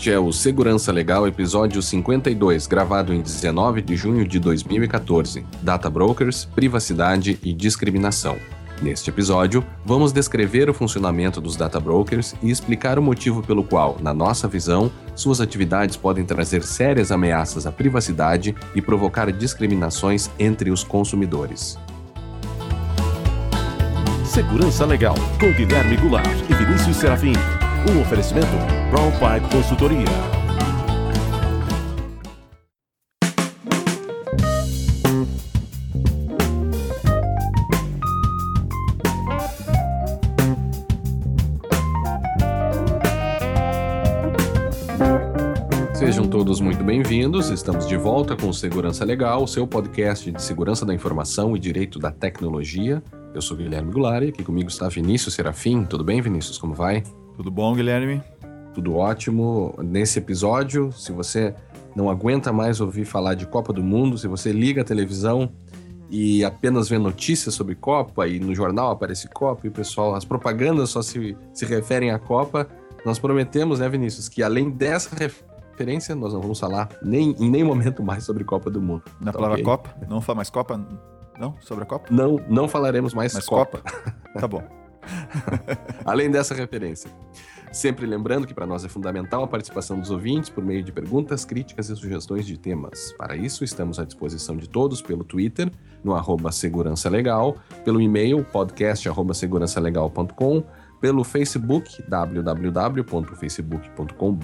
Este é o Segurança Legal, episódio 52, gravado em 19 de junho de 2014. Data Brokers, Privacidade e Discriminação. Neste episódio, vamos descrever o funcionamento dos data brokers e explicar o motivo pelo qual, na nossa visão, suas atividades podem trazer sérias ameaças à privacidade e provocar discriminações entre os consumidores. Segurança Legal, com Guilherme Goulart e Vinícius Serafim. Um oferecimento Brown Pipe Consultoria. Sejam todos muito bem-vindos. Estamos de volta com o Segurança Legal, seu podcast de segurança da informação e direito da tecnologia. Eu sou Guilherme Goulart e aqui comigo está Vinícius Serafim. Tudo bem, Vinícius? Como vai? Tudo bom, Guilherme? Tudo ótimo. Nesse episódio, se você não aguenta mais ouvir falar de Copa do Mundo, se você liga a televisão e apenas vê notícias sobre Copa e no jornal aparece Copa e o pessoal, as propagandas só se, se referem à Copa, nós prometemos, né, Vinícius, que além dessa referência, nós não vamos falar nem, em nenhum momento mais sobre Copa do Mundo. Na Tá palavra ok? Copa? Não vamos falar mais Copa? Não? Sobre a Copa? Não, não falaremos mais Mais Copa. Copa? Tá bom. além dessa referência. Sempre lembrando que para nós é fundamental a participação dos ouvintes por meio de perguntas, críticas e sugestões de temas. Para isso, estamos à disposição de todos pelo Twitter, no arroba Segurança Legal, pelo e-mail podcast segurançalegal.com, pelo Facebook, www.facebook.com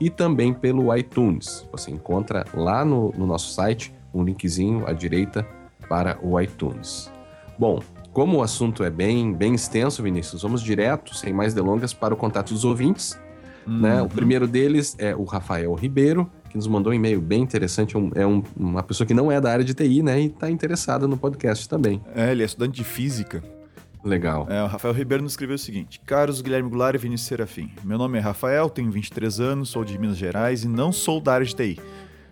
e também pelo iTunes. Você encontra lá no, no nosso site um linkzinho à direita para o iTunes. Bom, como o assunto é bem, bem extenso, Vinícius, vamos direto, sem mais delongas, para o contato dos ouvintes. Né? O Uhum. primeiro deles é o Rafael Ribeiro, que nos mandou um e-mail bem interessante. um- É um- uma pessoa que não é da área de TI, né? E está interessada no podcast também. É, ele é estudante de física. Legal. É, o Rafael Ribeiro nos escreveu o seguinte: Caros Guilherme Goulart e Vinícius Serafim, meu nome é Rafael, tenho 23 anos, sou de Minas Gerais e não sou da área de TI.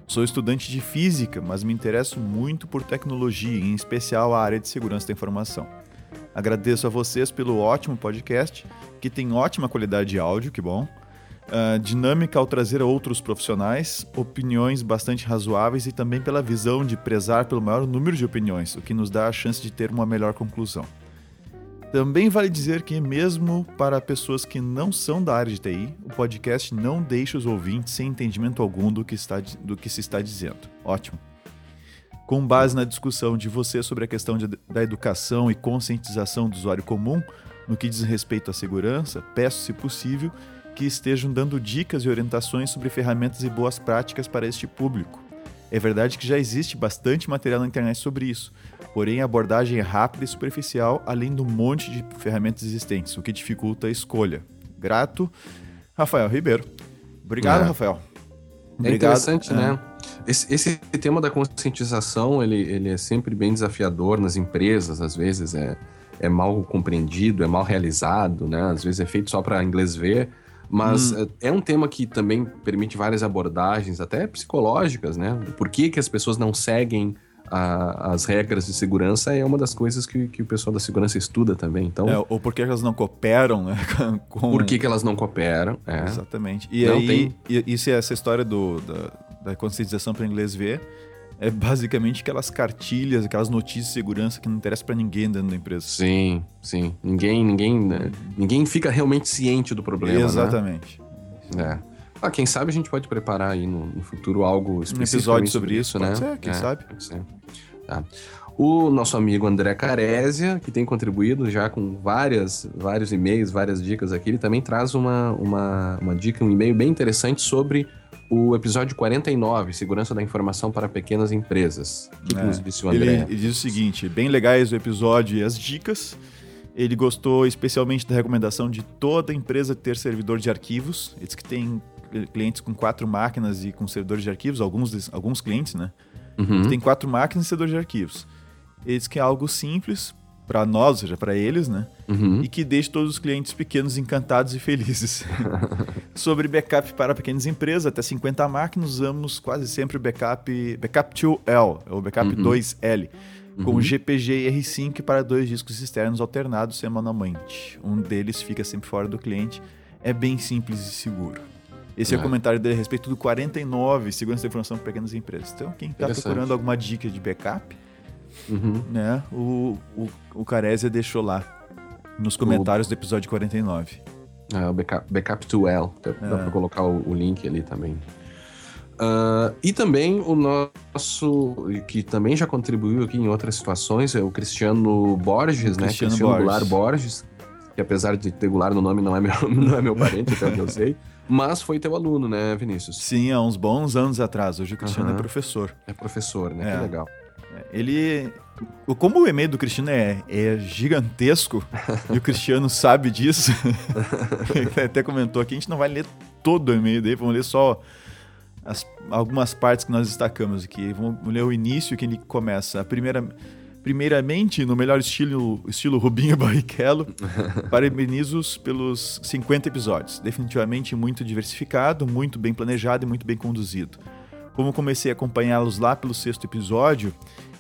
Sou estudante de física, mas me interesso muito por tecnologia, em especial a área de segurança da informação. Agradeço a vocês pelo ótimo podcast, que tem ótima qualidade de áudio, que bom. Ah, dinâmica ao trazer outros profissionais, opiniões bastante razoáveis e também pela visão de prezar pelo maior número de opiniões, o que nos dá a chance de ter uma melhor conclusão. Também vale dizer que, mesmo para pessoas que não são da área de TI, o podcast não deixa os ouvintes sem entendimento algum do que, está, do que se está dizendo. Ótimo. Com base na discussão de você sobre a questão de- da educação e conscientização do usuário comum, no que diz respeito à segurança, peço, se possível, que estejam dando dicas e orientações sobre ferramentas e boas práticas para este público. É verdade que já existe bastante material na internet sobre isso, porém a abordagem é rápida e superficial, além do monte de ferramentas existentes, o que dificulta a escolha. Grato, Rafael Ribeiro. Obrigado, É. Rafael. É interessante, né? Esse, esse tema da conscientização, ele, ele é sempre bem desafiador nas empresas, às vezes é, é mal compreendido, é mal realizado, né? Às vezes é feito só para inglês ver, mas é, é um tema que também permite várias abordagens, até psicológicas, né? Por que, que as pessoas não seguem a- as regras de segurança é uma das coisas que, que o pessoal da segurança estuda também. Então, É, ou por que elas não cooperam né, com... por que, que elas não cooperam? É. Exatamente. E Não, aí, tem- isso é essa história do, da, da conscientização para inglês ver, é basicamente aquelas cartilhas, aquelas notícias de segurança que não interessam para ninguém dentro da empresa. Sim, sim. Ninguém, ninguém, né? ninguém fica realmente ciente do problema, né? Exatamente. É. Ah, quem sabe a gente pode preparar aí no, no futuro algo específico Um episódio sobre isso, né? pode ser, quem É, sabe. Pode ser. Tá. O nosso amigo André Carésia, que tem contribuído já com várias, vários e-mails, várias dicas aqui, ele também traz uma, uma, uma dica, um e-mail bem interessante sobre o episódio 49, Segurança da Informação para Pequenas Empresas. O que, que É. nos disse o Ele, André? ele diz o seguinte: bem legais o episódio e as dicas. Ele gostou especialmente da recomendação de toda empresa ter servidor de arquivos. Ele diz que tem clientes com quatro máquinas e com servidores de arquivos, alguns, alguns clientes, né? Uhum. Tem quatro máquinas e servidor de arquivos. Ele diz que é algo simples para nós, ou seja, para eles, né? Uhum. E que deixe todos os clientes pequenos encantados e felizes. Sobre backup para pequenas empresas, até 50 máquinas, usamos quase sempre o backup, backup 2L, ou backup Uhum. 2L, com Uhum. GPG e R5 para dois discos externos alternados semanalmente. Um deles fica sempre fora do cliente. é bem simples e seguro. Esse é, é o comentário dele a respeito do 49, segurança da informação para pequenas empresas. Então, quem está procurando alguma dica de backup, uhum. né, o, o, o Carésia deixou lá nos comentários o... do episódio 49. É, o backup, backup to L. Dá, é. para colocar o, o, link ali também. Uh, e também o nosso, que também já contribuiu aqui em outras situações, é o Cristiano Borges, o né? Cristiano, Cristiano Borges. Goulart Borges, que apesar de ter Goulart no nome, não é meu, não é meu parente, até onde eu sei. Mas foi teu aluno, né, Vinícius? Sim, há uns bons anos atrás. Hoje o Cristiano uhum. é professor. É professor, né? É. Que legal. É, ele. Como o e-mail do Cristiano é, é gigantesco, e o Cristiano sabe disso, ele até comentou aqui, a gente não vai ler todo o e-mail dele, vamos ler só as, algumas partes que nós destacamos aqui. Vamos ler o início que ele começa. A primeira Primeiramente, no melhor estilo, estilo Rubinho Barrichello, parabenizo-os pelos 50 episódios. Definitivamente muito diversificado, muito bem planejado e muito bem conduzido. Como comecei a acompanhá-los lá pelo sexto episódio,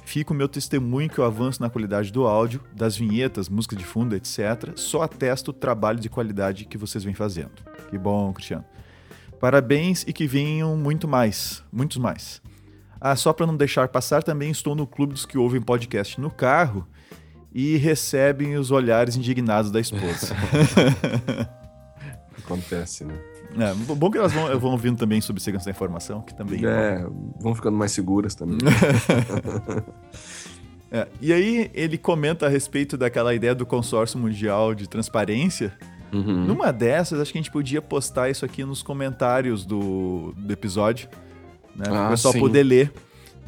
fica o meu testemunho que o avanço na qualidade do áudio, das vinhetas, música de fundo, etc., só atesta o trabalho de qualidade que vocês vêm fazendo. Que bom, Cristiano. Parabéns e que venham muito mais, muitos mais. Ah, só para não deixar passar, também estou no clube dos que ouvem podcast no carro e recebem os olhares indignados da esposa. Acontece, né? É, bom que elas vão, vão ouvindo também sobre segurança da informação, que também é. é vão ficando mais seguras também. é, e aí ele comenta a respeito daquela ideia do consórcio mundial de transparência. Uhum. Numa dessas, acho que a gente podia postar isso aqui nos comentários do, do episódio né? Ah, o pessoal sim. poder ler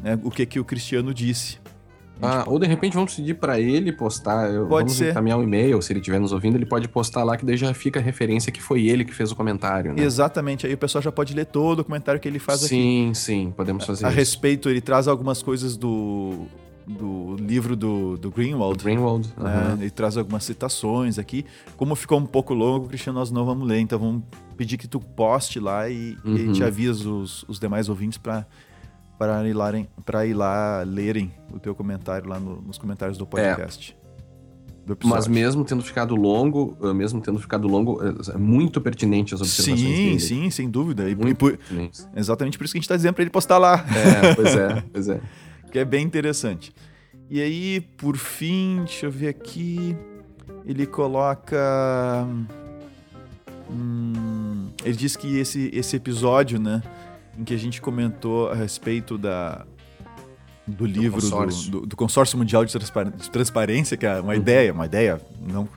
né, o que, que o Cristiano disse. Ah, pode... ou de repente vamos pedir para ele postar, pode vamos ser. encaminhar um e-mail, se ele estiver nos ouvindo, ele pode postar lá que daí já fica a referência que foi ele que fez o comentário, né? Exatamente, aí o pessoal já pode ler todo o comentário que ele faz sim, aqui. Sim, sim, podemos fazer a, a respeito, ele traz algumas coisas do, do livro do, do Greenwald. Greenwald. Né? Uhum. Ele traz algumas citações aqui. Como ficou um pouco longo, Cristiano, nós não vamos ler, então vamos pedir que tu poste lá e, uhum. e te avisa os, os demais ouvintes para para ir, lá, ir lá lerem o teu comentário lá no, nos comentários do é. podcast. É. Do Mas mesmo tendo ficado longo, eh, mesmo tendo ficado longo, eh, é muito pertinente as observações Sim, dele. sim, sem dúvida. E, muito por, exatamente por isso que a gente está dizendo para ele postar lá. É, pois é, pois é. que é bem interessante. E aí, por fim, deixa eu ver aqui, ele coloca... Hum, ele diz que esse, esse episódio, né, em que a gente comentou a respeito da, do livro do consórcio, do, do, do consórcio Mundial de, de, Transparência, que é uma uhum. ideia, uma ideia não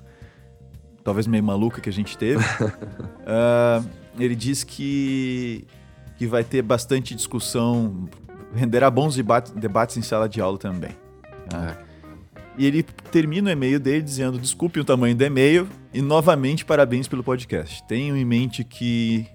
talvez meio maluca que a gente teve. uh, ele diz que, que vai ter bastante discussão, renderá bons debates, debates em sala de aula também. Né? É. E ele termina o e-mail dele dizendo: desculpe o tamanho do e-mail e novamente parabéns pelo podcast. Tenho em mente que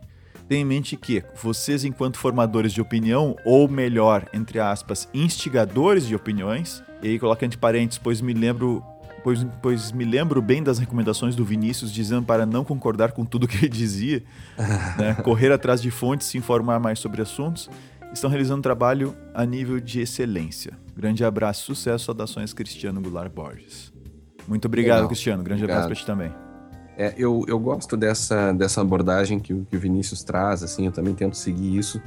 Tenha em mente que vocês, enquanto formadores de opinião, ou melhor, entre aspas, instigadores de opiniões, e aí coloca entre parênteses, pois me lembro Pois, pois, me lembro bem das recomendações do Vinícius dizendo para não concordar com tudo que ele dizia, né? correr atrás de fontes, se informar mais sobre assuntos. Estão realizando um trabalho a nível de excelência. Grande abraço, sucesso, saudações, Cristiano Goulart Borges. Muito obrigado, Legal. Cristiano. Grande obrigado. abraço para ti também. É, eu, eu gosto dessa, dessa abordagem que, que o Vinícius traz, assim, eu também tento seguir isso,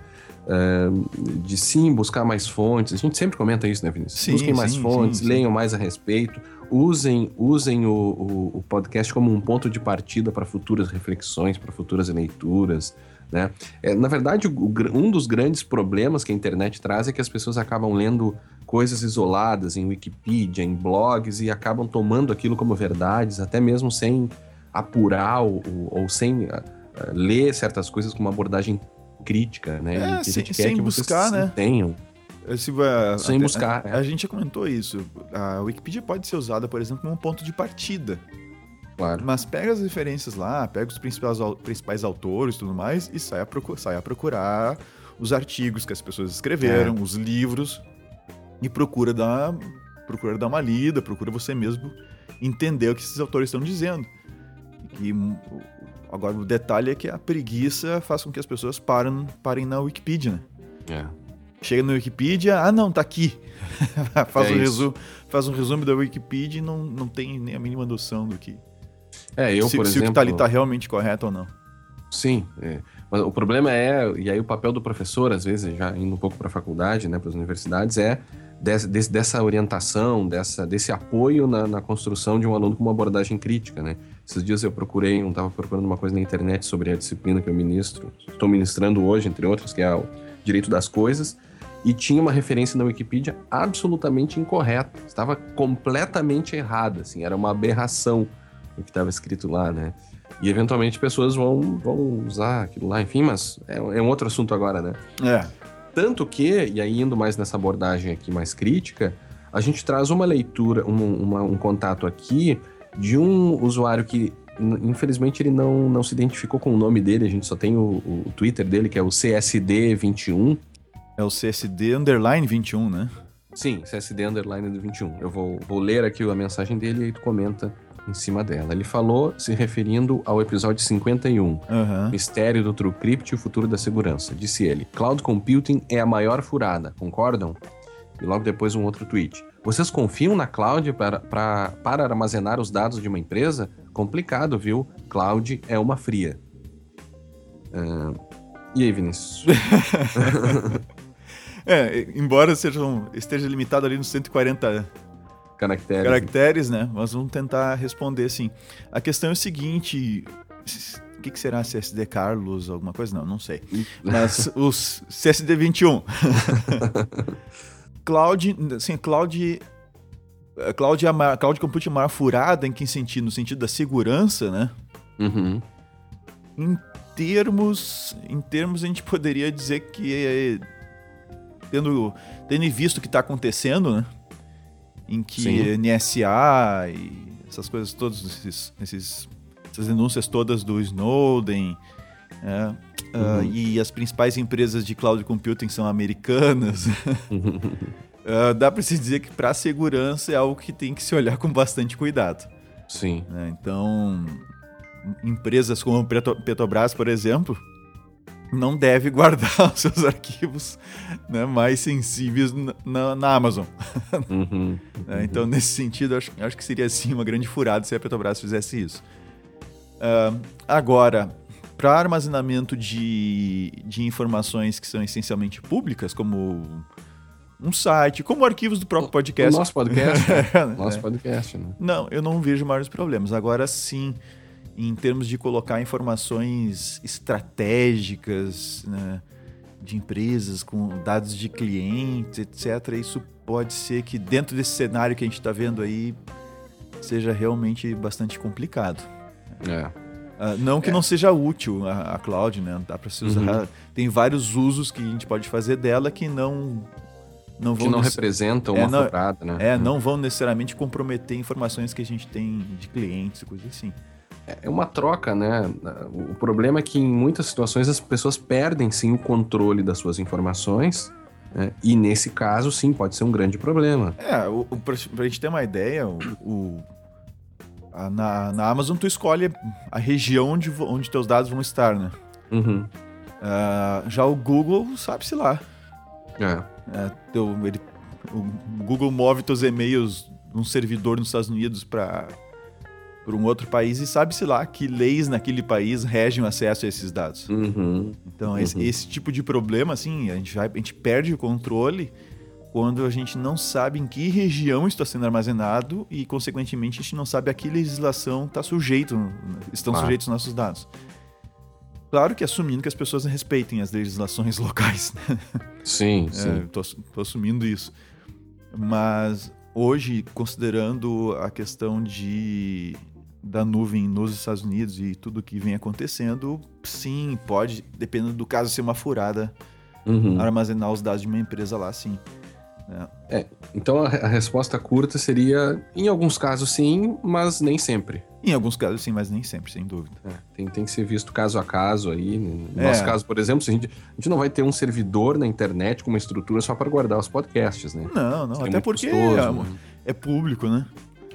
uh, de sim buscar mais fontes. A gente sempre comenta isso, né, Vinícius? Sim, Busquem mais sim, fontes, sim, leiam mais a respeito, usem, usem o, o, o podcast como um ponto de partida para futuras reflexões, para futuras leituras. Né? É, na verdade, o, um dos grandes problemas que a internet traz é que as pessoas acabam lendo coisas isoladas em Wikipedia, em blogs, e acabam tomando aquilo como verdades, até mesmo sem apurar ou, ou sem uh, ler certas coisas com uma abordagem crítica, né? É, que sem, a gente quer sem que buscar, né? tenham. Esse, uh, sem buscar. A, é. a, gente já comentou isso. A Wikipedia pode ser usada, por exemplo, como um ponto de partida. Claro. Mas pega as referências lá, pega os principais, principais autores e tudo mais e sai a, procurar, sai a procurar os artigos que as pessoas escreveram, é. os livros, e procura dar, procura dar uma lida, procura você mesmo entender o que esses autores estão dizendo. E agora o detalhe é que a preguiça faz com que as pessoas parem, parem na Wikipedia, né? É. Chega na Wikipedia, ah não, tá aqui. faz, é um resumo, faz um resumo da Wikipedia e não, não tem nem a mínima noção do que. É, eu, se, por se exemplo. o que tá ali tá realmente correto ou não. Sim, é. mas o problema é, e aí o papel do professor, às vezes, já indo um pouco para a faculdade, né, para as universidades, é desse, dessa orientação, dessa, desse apoio na, na, construção de um aluno com uma abordagem crítica, né? Esses dias eu procurei, não estava procurando uma coisa na internet sobre a disciplina que eu ministro, estou ministrando hoje, entre outras, que é o Direito das Coisas, e tinha uma referência na Wikipedia absolutamente incorreta, estava completamente errada, assim, era uma aberração o que estava escrito lá, né? E eventualmente pessoas vão, vão usar aquilo lá, enfim, mas é, é um outro assunto agora, né? É. Tanto que, e aí indo mais nessa abordagem aqui mais crítica, a gente traz uma leitura, um, uma, um contato aqui de um usuário que, infelizmente, ele não, não se identificou com o nome dele, a gente só tem o, o Twitter dele, que é o CSD21. É o CSD underline 21, né? Sim, CSD underline 21. Eu vou, vou ler aqui a mensagem dele e aí tu comenta em cima dela. Ele falou se referindo ao episódio 51, uhum. Mistério do TrueCrypt e o futuro da segurança. Disse ele: Cloud Computing é a maior furada, concordam? E logo depois um outro tweet. Vocês confiam na cloud para, para, para armazenar os dados de uma empresa? Complicado, viu? Cloud é uma fria. Uh, e aí, Vinícius? é, embora sejam, esteja limitado ali nos 140 caracteres. Caracteres, né? Mas vamos tentar responder sim. A questão é o seguinte: o que, que será CSD Carlos? Alguma coisa? Não, não sei. Mas os CSD 21. cloud, assim, cloud. Cloud, é cloud Computing é maior furada em que sentido? No sentido da segurança, né? Uhum. Em termos, em termos, a gente poderia dizer que, é, tendo, tendo visto o que está acontecendo, né? Em que Sim. NSA e essas coisas todas, esses, esses, essas denúncias todas do Snowden, é, uh, e as principais empresas de cloud computing são americanas. uh, dá para se dizer que para segurança é algo que tem que se olhar com bastante cuidado. Sim. É, então, empresas como Petrobras, por exemplo, não deve guardar os seus arquivos né, mais sensíveis na, na Amazon. Uhum, é, então, nesse sentido, acho, acho que seria sim uma grande furada se a Petrobras fizesse isso. Uh, agora, para armazenamento de, de informações que são essencialmente públicas, como um site, como arquivos do próprio podcast. O nosso podcast. é, nosso podcast, né? Não, eu não vejo maiores problemas. Agora sim em termos de colocar informações estratégicas né, de empresas com dados de clientes, etc. Isso pode ser que dentro desse cenário que a gente está vendo aí seja realmente bastante complicado. É. Uh, não que é. não seja útil a, a cloud, né? Dá para se usar. Uhum. Tem vários usos que a gente pode fazer dela que não não vão que não representam é, uma não, furada, né? É, uhum. não vão necessariamente comprometer informações que a gente tem de clientes e coisas assim. É, uma troca, né? O problema é que em muitas situações as pessoas perdem sim o controle das suas informações. Né? E nesse caso, sim, pode ser um grande problema. É, o, o, pra, pra gente ter uma ideia, o, o a, na, na Amazon tu escolhe a região onde, onde teus dados vão estar, né? Uhum. Uh, já o Google, sabe-se lá. É. é teu, ele, o Google move teus e-mails num servidor nos Estados Unidos para para um outro país e sabe-se lá que leis naquele país regem o acesso a esses dados. Uhum. Então, uhum. Esse, esse, tipo de problema, assim, a gente, vai, a gente perde o controle quando a gente não sabe em que região está sendo armazenado e, consequentemente, a gente não sabe a que legislação está sujeito, estão ah. sujeitos os nossos dados. Claro que assumindo que as pessoas respeitem as legislações locais. Né? Sim, é, sim. Estou assumindo isso. Mas hoje, considerando a questão de da nuvem nos Estados Unidos e tudo que vem acontecendo, sim, pode, dependendo do caso, ser uma furada uhum. armazenar os dados de uma empresa lá, sim. É. é então a, a, resposta curta seria, em alguns casos sim, mas nem sempre. Em alguns casos sim, mas nem sempre, sem dúvida. É, tem, tem que ser visto caso a caso aí. No é. nosso caso, por exemplo, a gente, a gente não vai ter um servidor na internet com uma estrutura só para guardar os podcasts, né? Não, não, até porque custoso, é, né? é público, né?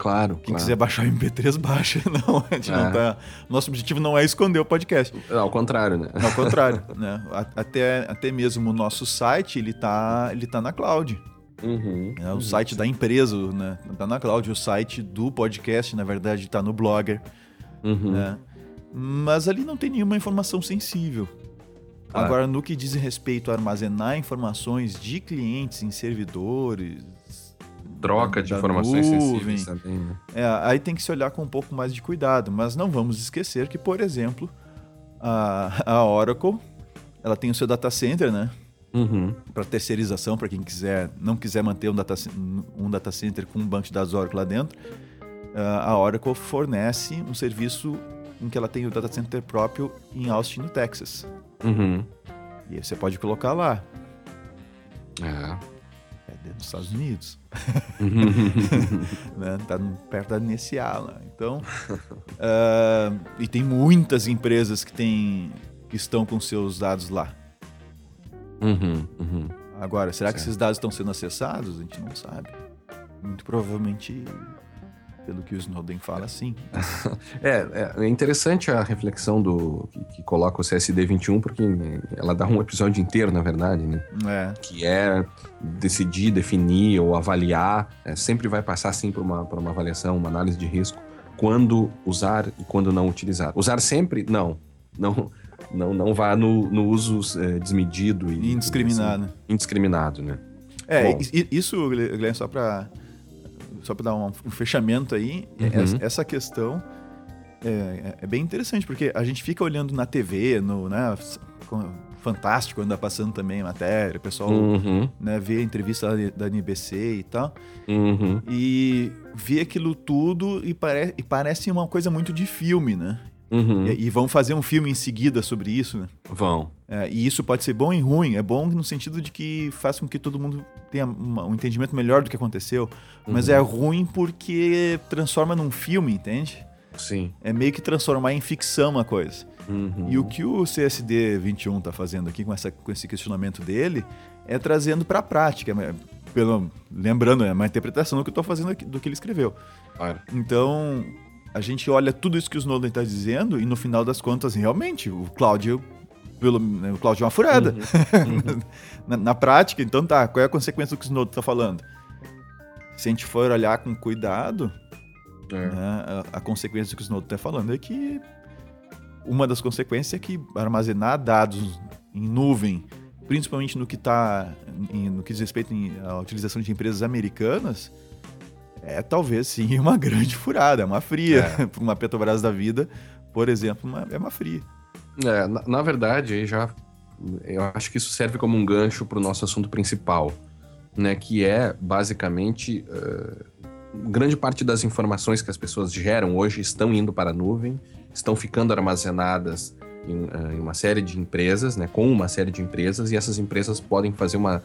Claro. Quem claro. quiser baixar o MP3, baixa. Não, a gente é. não tá. Nosso objetivo não é esconder o podcast. Ao contrário, né? Ao contrário, né? Até, até mesmo o nosso site, ele tá, ele tá na cloud. Uhum, é, o uhum. site da empresa, né? Tá na cloud. O site do podcast, na verdade, tá no Blogger. Uhum. Né? Mas ali não tem nenhuma informação sensível. Claro. Agora, no que diz respeito a armazenar informações de clientes em servidores. Troca da, de da informações nuvem, sensíveis também, né? É, aí tem que se olhar com um pouco mais de cuidado. Mas não vamos esquecer que, por exemplo, a, a Oracle ela tem o seu data center, né? Uhum. Para terceirização, para quem quiser não quiser manter um data, um data center com um banco de dados Oracle lá dentro, ah, a Oracle fornece um serviço em que ela tem o data center próprio em Austin, no Texas. Uhum. E você pode colocar lá. É. É dentro dos Estados Unidos. Uhum. né? Tá perto da NSA lá. Então. uh, e tem muitas empresas que, tem, que estão com seus dados lá. Uhum, uhum. Agora, será certo. que esses dados estão sendo acessados? A gente não sabe. Muito provavelmente pelo que o Snowden fala, sim. é, é interessante a reflexão do que, que, coloca o CSD 21, porque ela dá um episódio inteiro, na verdade, né? É. Que é decidir, definir ou avaliar, é, sempre vai passar, sim, por uma, por uma avaliação, uma análise de risco, quando usar e quando não utilizar. Usar sempre? Não. Não, não, não vá no, no uso é, desmedido e... Indiscriminado. Assim, indiscriminado, né? É, Bom, isso, Guilherme, só para só para dar um, um, fechamento aí, uhum. essa, essa, questão é, é, é, bem interessante, porque a gente fica olhando na TV, no, né, Fantástico anda passando também a matéria, o pessoal uhum. né, vê a entrevista da, da NBC e tal, uhum. e vê aquilo tudo e, pare, e parece uma coisa muito de filme, né? Uhum. E, e, vão fazer um filme em seguida sobre isso, né? Vão. É, e isso pode ser bom e ruim. É bom no sentido de que faz com que todo mundo tenha uma, um entendimento melhor do que aconteceu. Uhum. Mas é ruim porque transforma num filme, entende? Sim. É meio que transformar em ficção uma coisa. Uhum. E o que o CSD 21 está fazendo aqui com, essa, com esse questionamento dele é trazendo para a prática. É, pelo, lembrando, é uma interpretação do que eu estou fazendo aqui, do que ele escreveu. Claro. Então, a gente olha tudo isso que o Snowden está dizendo e no final das contas, realmente, o Cláudio pelo, né, o Cláudio é uma furada. Uhum. Uhum. na, na, prática, então tá, qual é a consequência do que o Snowden está falando? Se a gente for olhar com cuidado, é. né, a, a, consequência do que o Snowden está falando é que uma das consequências é que armazenar dados em nuvem, principalmente no que tá no que diz respeito à utilização de empresas americanas, é talvez sim uma grande furada, é uma fria. É. Para uma Petrobras da vida, por exemplo, uma, é uma fria. É, na, na, verdade, já eu acho que isso serve como um gancho para o nosso assunto principal, né? Que é basicamente uh, grande parte das informações que as pessoas geram hoje estão indo para a nuvem, estão ficando armazenadas em, uh, em uma série de empresas, né? Com uma série de empresas e essas empresas podem fazer uma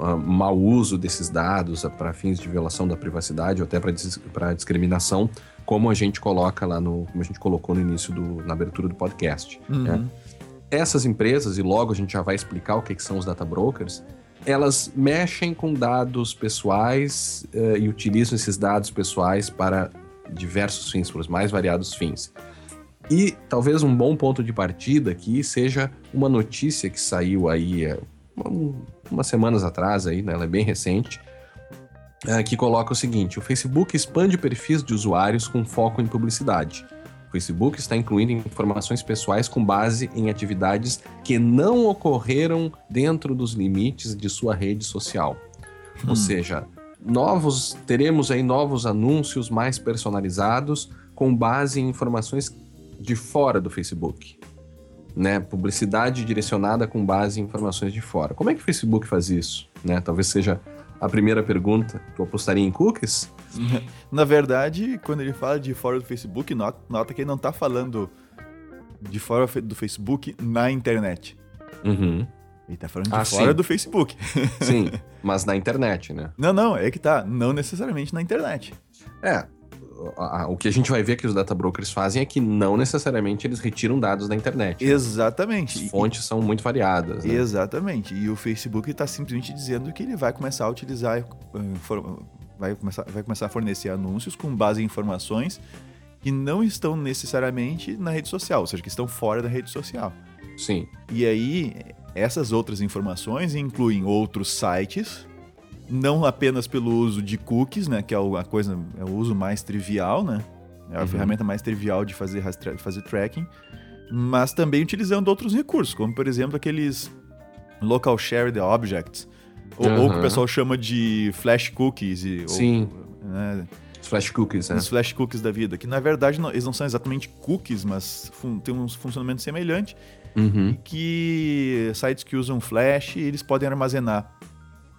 uh, mau uso desses dados para fins de violação da privacidade ou até para discriminação, como a gente coloca lá no. como a gente colocou no início do, na abertura do podcast. Uhum. Né? Essas empresas, e logo a gente já vai explicar o que, que são os data brokers, elas mexem com dados pessoais uh, e utilizam esses dados pessoais para diversos fins, para os mais variados fins. E talvez um bom ponto de partida aqui seja uma notícia que saiu aí uh, umas semanas atrás, aí, né? ela é bem recente, é, que coloca o seguinte: o Facebook expande perfis de usuários com foco em publicidade. O Facebook está incluindo informações pessoais com base em atividades que não ocorreram dentro dos limites de sua rede social. Hum. Ou seja, novos teremos aí novos anúncios mais personalizados com base em informações de fora do Facebook né? Publicidade direcionada com base em informações de fora. Como é que o Facebook faz isso? Né? Talvez seja a primeira pergunta. Tu apostaria em cookies? Na verdade, quando ele fala de fora do Facebook, nota, nota que ele não está falando de fora do Facebook na internet. Uhum. Ele tá falando de ah, fora sim. do Facebook. Sim, mas na internet, né? Não, não, é que tá. Não necessariamente na internet. É, o que a gente vai ver que os data brokers fazem é que não necessariamente eles retiram dados da internet. Né? Exatamente. As fontes são muito variadas. Né? Exatamente. E o Facebook está simplesmente dizendo que ele vai começar a utilizar, eh, vai começar, vai começar a fornecer anúncios com base em informações que não estão necessariamente na rede social, ou seja, que estão fora da rede social. Sim. E aí, essas outras informações incluem outros sites não apenas pelo uso de cookies, né, que é a coisa, é o uso mais trivial, né? É a uhum. ferramenta mais trivial de fazer, de fazer tracking, mas também utilizando outros recursos, como por exemplo aqueles local shared objects, ou, uhum. ou que o pessoal chama de flash cookies. E, Sim. Ou, né, os flash cookies, né? Os flash cookies da vida, que na verdade não, eles não são exatamente cookies, mas tem um funcionamento semelhante. Uhum. que sites que usam flash, eles podem armazenar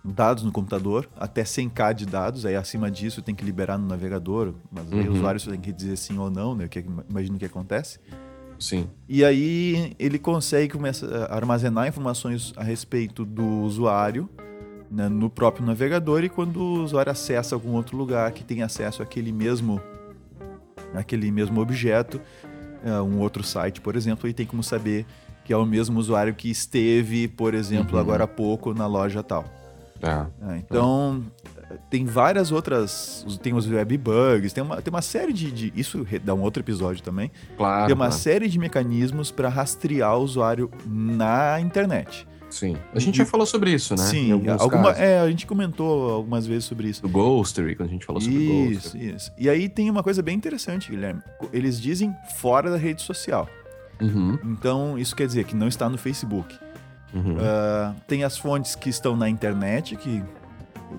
dados no computador, até 100k de dados, aí acima disso tem que liberar no navegador, mas aí uhum. o usuário tem que dizer sim ou não, né? Que, é imagino que acontece. Sim. E aí ele consegue começar a armazenar informações a respeito do usuário né, no próprio navegador e quando o usuário acessa algum outro lugar que tem acesso àquele mesmo, àquele mesmo objeto, uh, um outro site, por exemplo, ele tem como saber que é o mesmo usuário que esteve, por exemplo, uhum. agora há pouco na loja tal. É. É, então, tem várias outras. Tem os web bugs, tem uma, tem uma série de, de Isso dá um outro episódio também. Claro. Tem uma claro. série de mecanismos para rastrear o usuário na internet. Sim. A gente e, já falou sobre isso, né? Sim, alguma, é, a gente comentou algumas vezes sobre isso. Do Ghostery, quando a gente falou sobre Isso, Ghostery. isso. E aí tem uma coisa bem interessante, Guilherme. Eles dizem fora da rede social. Uhum. Então, isso quer dizer que não está no Facebook. Uhum. Uh, tem as fontes que estão na internet, que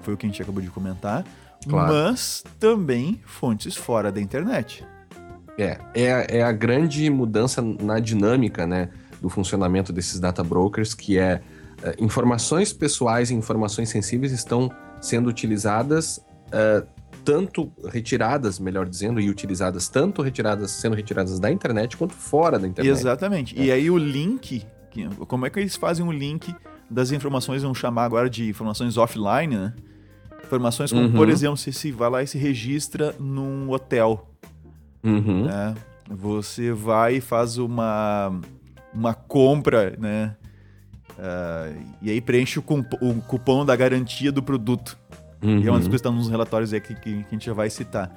foi o que a gente acabou de comentar, claro. mas também fontes fora da internet. É, é, é a grande mudança na dinâmica, né, do funcionamento desses data brokers, que é, é informações pessoais e informações sensíveis estão sendo utilizadas uh, tanto retiradas, melhor dizendo, e utilizadas tanto retiradas, sendo retiradas da internet quanto fora da internet. Exatamente. É. E aí o link, como é que eles fazem o link das informações, vamos chamar agora de informações offline, né? Informações como, uhum. por exemplo, se você vai lá e se registra num hotel. Uhum. Né? Você vai e faz uma, uma compra, né? Uh, e aí preenche o, o cupom da garantia do produto. Uhum. E é uma das uhum. coisas que estão nos relatórios aí que, que, que, a gente já vai citar.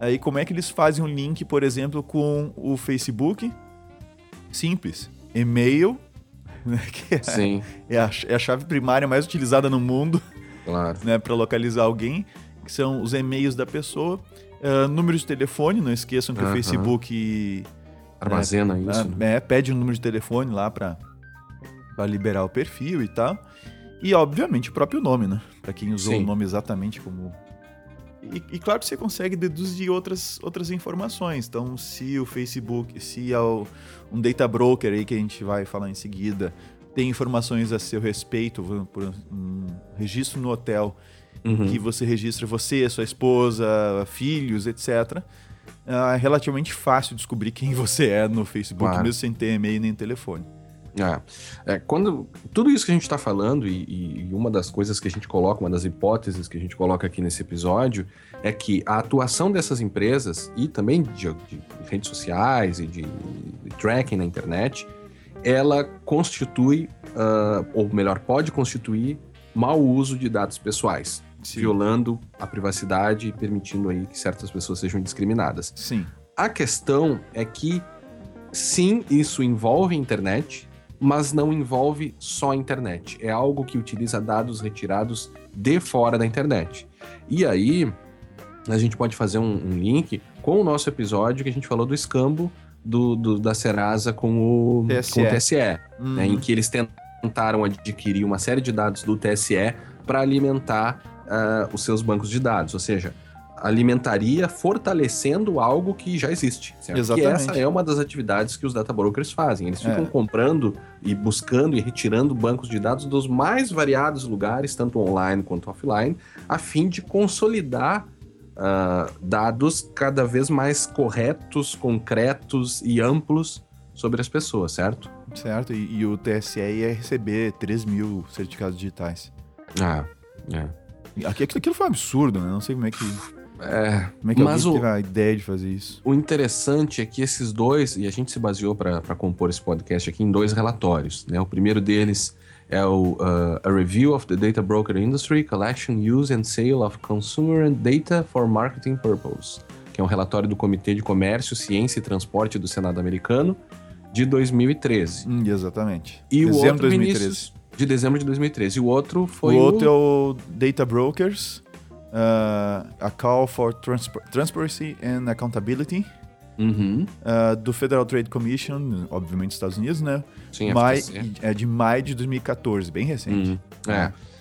Aí como é que eles fazem um link, por exemplo, com o Facebook? Simples. E-mail, né, que é, Sim. É, a, é a chave primária mais utilizada no mundo claro. né, para localizar alguém, que são os e-mails da pessoa. Uh, número de telefone, não esqueçam que uhum. o Facebook... Armazena né, isso. Né, pede um número de telefone lá para liberar o perfil e tal. E, obviamente, o próprio nome, né? Para quem usou Sim. o nome exatamente como. E, e, claro que você consegue deduzir outras, outras informações. Então, se o Facebook, se é o, um data broker aí que a gente vai falar em seguida, tem informações a seu respeito, por um registro no hotel, uhum. que você registra você, sua esposa, filhos, etc. É relativamente fácil descobrir quem você é no Facebook, claro. mesmo sem ter e-mail nem telefone. É, é, quando tudo isso que a gente está falando e, e, uma das coisas que a gente coloca, uma das hipóteses que a gente coloca aqui nesse episódio é que a atuação dessas empresas e também de, de redes sociais e de, de, tracking na internet, ela constitui, uh, ou melhor, pode constituir mau uso de dados pessoais, Sim. violando a privacidade e permitindo aí que certas pessoas sejam discriminadas. Sim. A questão é que sim, isso envolve a internet, mas não envolve só a internet. É algo que utiliza dados retirados de fora da internet. E aí, a gente pode fazer um, um link com o nosso episódio que a gente falou do escambo do, do da Serasa com o TSE, com o TSE uhum. né, em que eles tentaram adquirir uma série de dados do TSE para alimentar uh, os seus bancos de dados. Ou seja, alimentaria fortalecendo algo que já existe. Certo? Exatamente. Que essa é uma das atividades que os data brokers fazem. Eles ficam é. comprando e buscando e retirando bancos de dados dos mais variados lugares, tanto online quanto offline, a fim de consolidar uh, dados cada vez mais corretos, concretos e amplos sobre as pessoas, certo? Certo, e, e o TSE ia receber 3 mil certificados digitais. Ah, é. Aquilo, aquilo foi um absurdo, né? Não sei como é que é, Como é que mas alguém o, teve a ideia de fazer isso? O interessante é que esses dois, e a gente se baseou para compor esse podcast aqui em dois relatórios. Né? O primeiro deles é o uh, A Review of the Data Broker Industry, Collection, Use and Sale of Consumer Data for Marketing Purpose, que é um relatório do Comitê de Comércio, Ciência e Transporte do Senado americano de 2013. Hum, exatamente. E dezembro o outro, de 2013. de dezembro de 2013. E o outro foi o... outro o... é o Data Brokers uh, A Call for Transparency and Accountability, uhum. uh, do Federal Trade Commission, obviamente Estados Unidos, né? Sim, Mai, é de maio de 2014, bem recente. Uhum. É. E-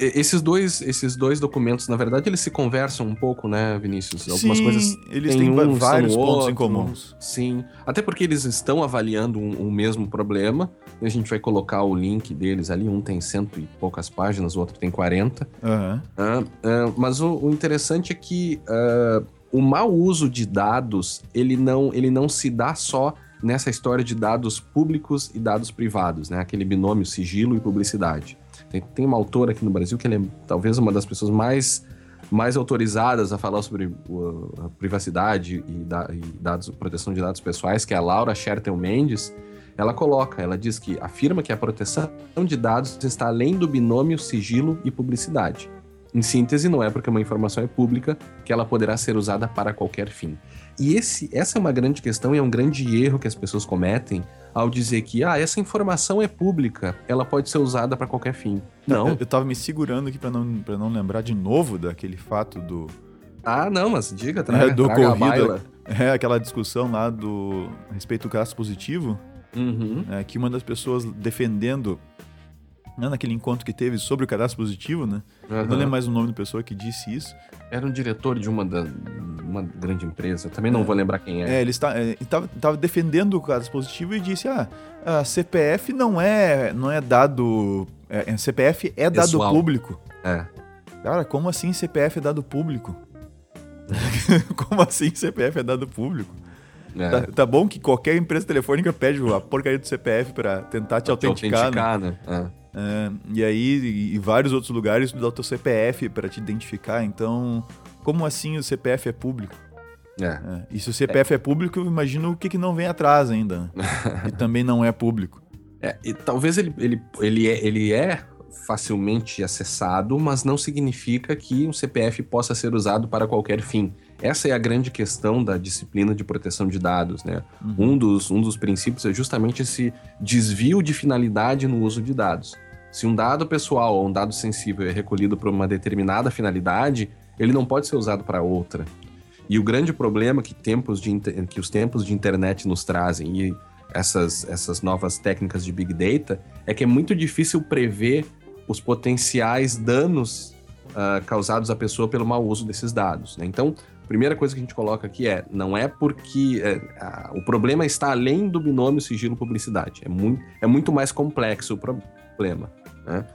Esses dois, esses dois documentos, na verdade, eles se conversam um pouco, né, Vinícius? Algumas Sim, coisas eles têm um, vários pontos em outro. comuns. Sim, até porque eles estão avaliando um, um mesmo problema. A gente vai colocar o link deles ali. Um tem cento e poucas páginas, o outro tem 40. Aham. Ah, ah, mas o, o interessante é que ah, o mau uso de dados ele não, ele não se dá só nessa história de dados públicos e dados privados, né? Aquele binômio sigilo e publicidade. Tem, tem uma autora aqui no Brasil que é talvez uma das pessoas mais, mais autorizadas a falar sobre uh, a privacidade e, da, e dados, proteção de dados pessoais, que é a Laura Schertel Mendes. Ela coloca, ela diz que afirma que a proteção de dados está além do binômio sigilo e publicidade. Em síntese, não é porque uma informação é pública que ela poderá ser usada para qualquer fim. E esse, essa é uma grande questão e é um grande erro que as pessoas cometem ao dizer que ah, essa informação é pública, ela pode ser usada para qualquer fim. Não. Eu, eu tava me segurando aqui pra não, pra não lembrar de novo daquele fato do. Ah, não, mas diga, É, traga, do traga corrida. É, aquela discussão lá do. a respeito do gasto positivo, Uhum. né, que uma das pessoas defendendo. Né, naquele encontro que teve sobre o cadastro positivo, né? Eu não lembro mais o nome da pessoa que disse isso. Era um diretor de uma, da, uma grande empresa. Também não É. vou lembrar quem é. É, ele é, estava, estava defendendo o cadastro positivo e disse: ah, a CPF não é, não é dado. é, é, CPF é dado Pessoal. público. É. Cara, como assim CPF é dado público? como assim CPF é dado público? É. Tá, tá bom que qualquer empresa telefônica pede a porcaria do CPF pra tentar te te autenticar, né? autenticar, né? É. É, e aí, e, vários outros lugares dá o teu CPF pra te identificar. Então, como assim o CPF é público? É. É, e se o CPF é, público, eu imagino o que, que não vem atrás ainda. né? e também não é público. É, e talvez ele, ele, ele, é, ele é facilmente acessado, mas não significa que um CPF possa ser usado para qualquer fim. Essa é a grande questão da disciplina de proteção de dados, né? Um, dos, um dos princípios é justamente esse desvio de finalidade no uso de dados. Se um dado pessoal ou um dado sensível é recolhido para uma determinada finalidade, ele não pode ser usado para outra. E o grande problema que, tempos de, que os tempos de internet nos trazem e essas, essas novas técnicas de Big Data é que é muito difícil prever os potenciais danos ah, causados à pessoa pelo mau uso desses dados. né? Então, a primeira coisa que a gente coloca aqui é: não é porque é, ah, o problema está além do binômio sigilo-publicidade. É muito, é muito mais complexo o problema. né?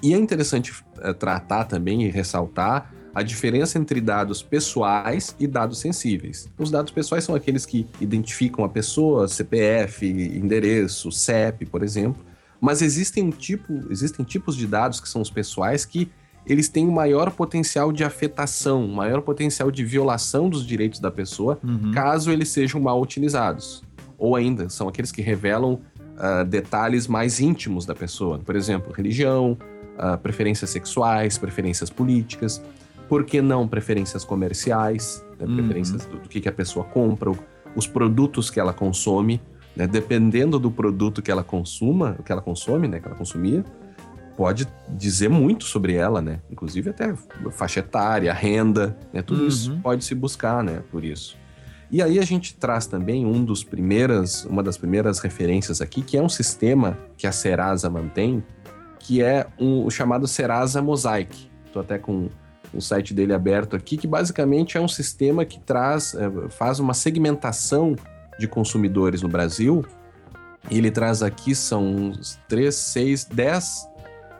E é interessante eh, tratar também e ressaltar a diferença entre dados pessoais e dados sensíveis. Os dados pessoais são aqueles que identificam a pessoa, CPF, endereço, CEP, por exemplo. Mas existem, um tipo, existem tipos de dados que são os pessoais que eles têm um maior potencial de afetação, um maior potencial de violação dos direitos da pessoa, Uhum. caso eles sejam mal utilizados. Ou ainda, são aqueles que revelam ah, detalhes mais íntimos da pessoa. Por exemplo, religião, ah, preferências sexuais, preferências políticas. Por que não preferências comerciais? né? Uhum. Preferências do, do que, que a pessoa compra, os produtos que ela consome. Né? Dependendo do produto que ela consuma, que ela consome, né? Que ela consumia, pode dizer muito sobre ela, né? Inclusive até faixa etária, renda, né? Tudo Uhum. isso pode se buscar, né? Por isso. E aí a gente traz também um dos primeiras, uma das primeiras referências aqui, que é um sistema que a Serasa mantém, que é um- o chamado Serasa Mosaic. Estou até com o site dele aberto aqui, que basicamente é um sistema que traz, eh, faz uma segmentação de consumidores no Brasil. E ele traz aqui são uns 3, 6, 10,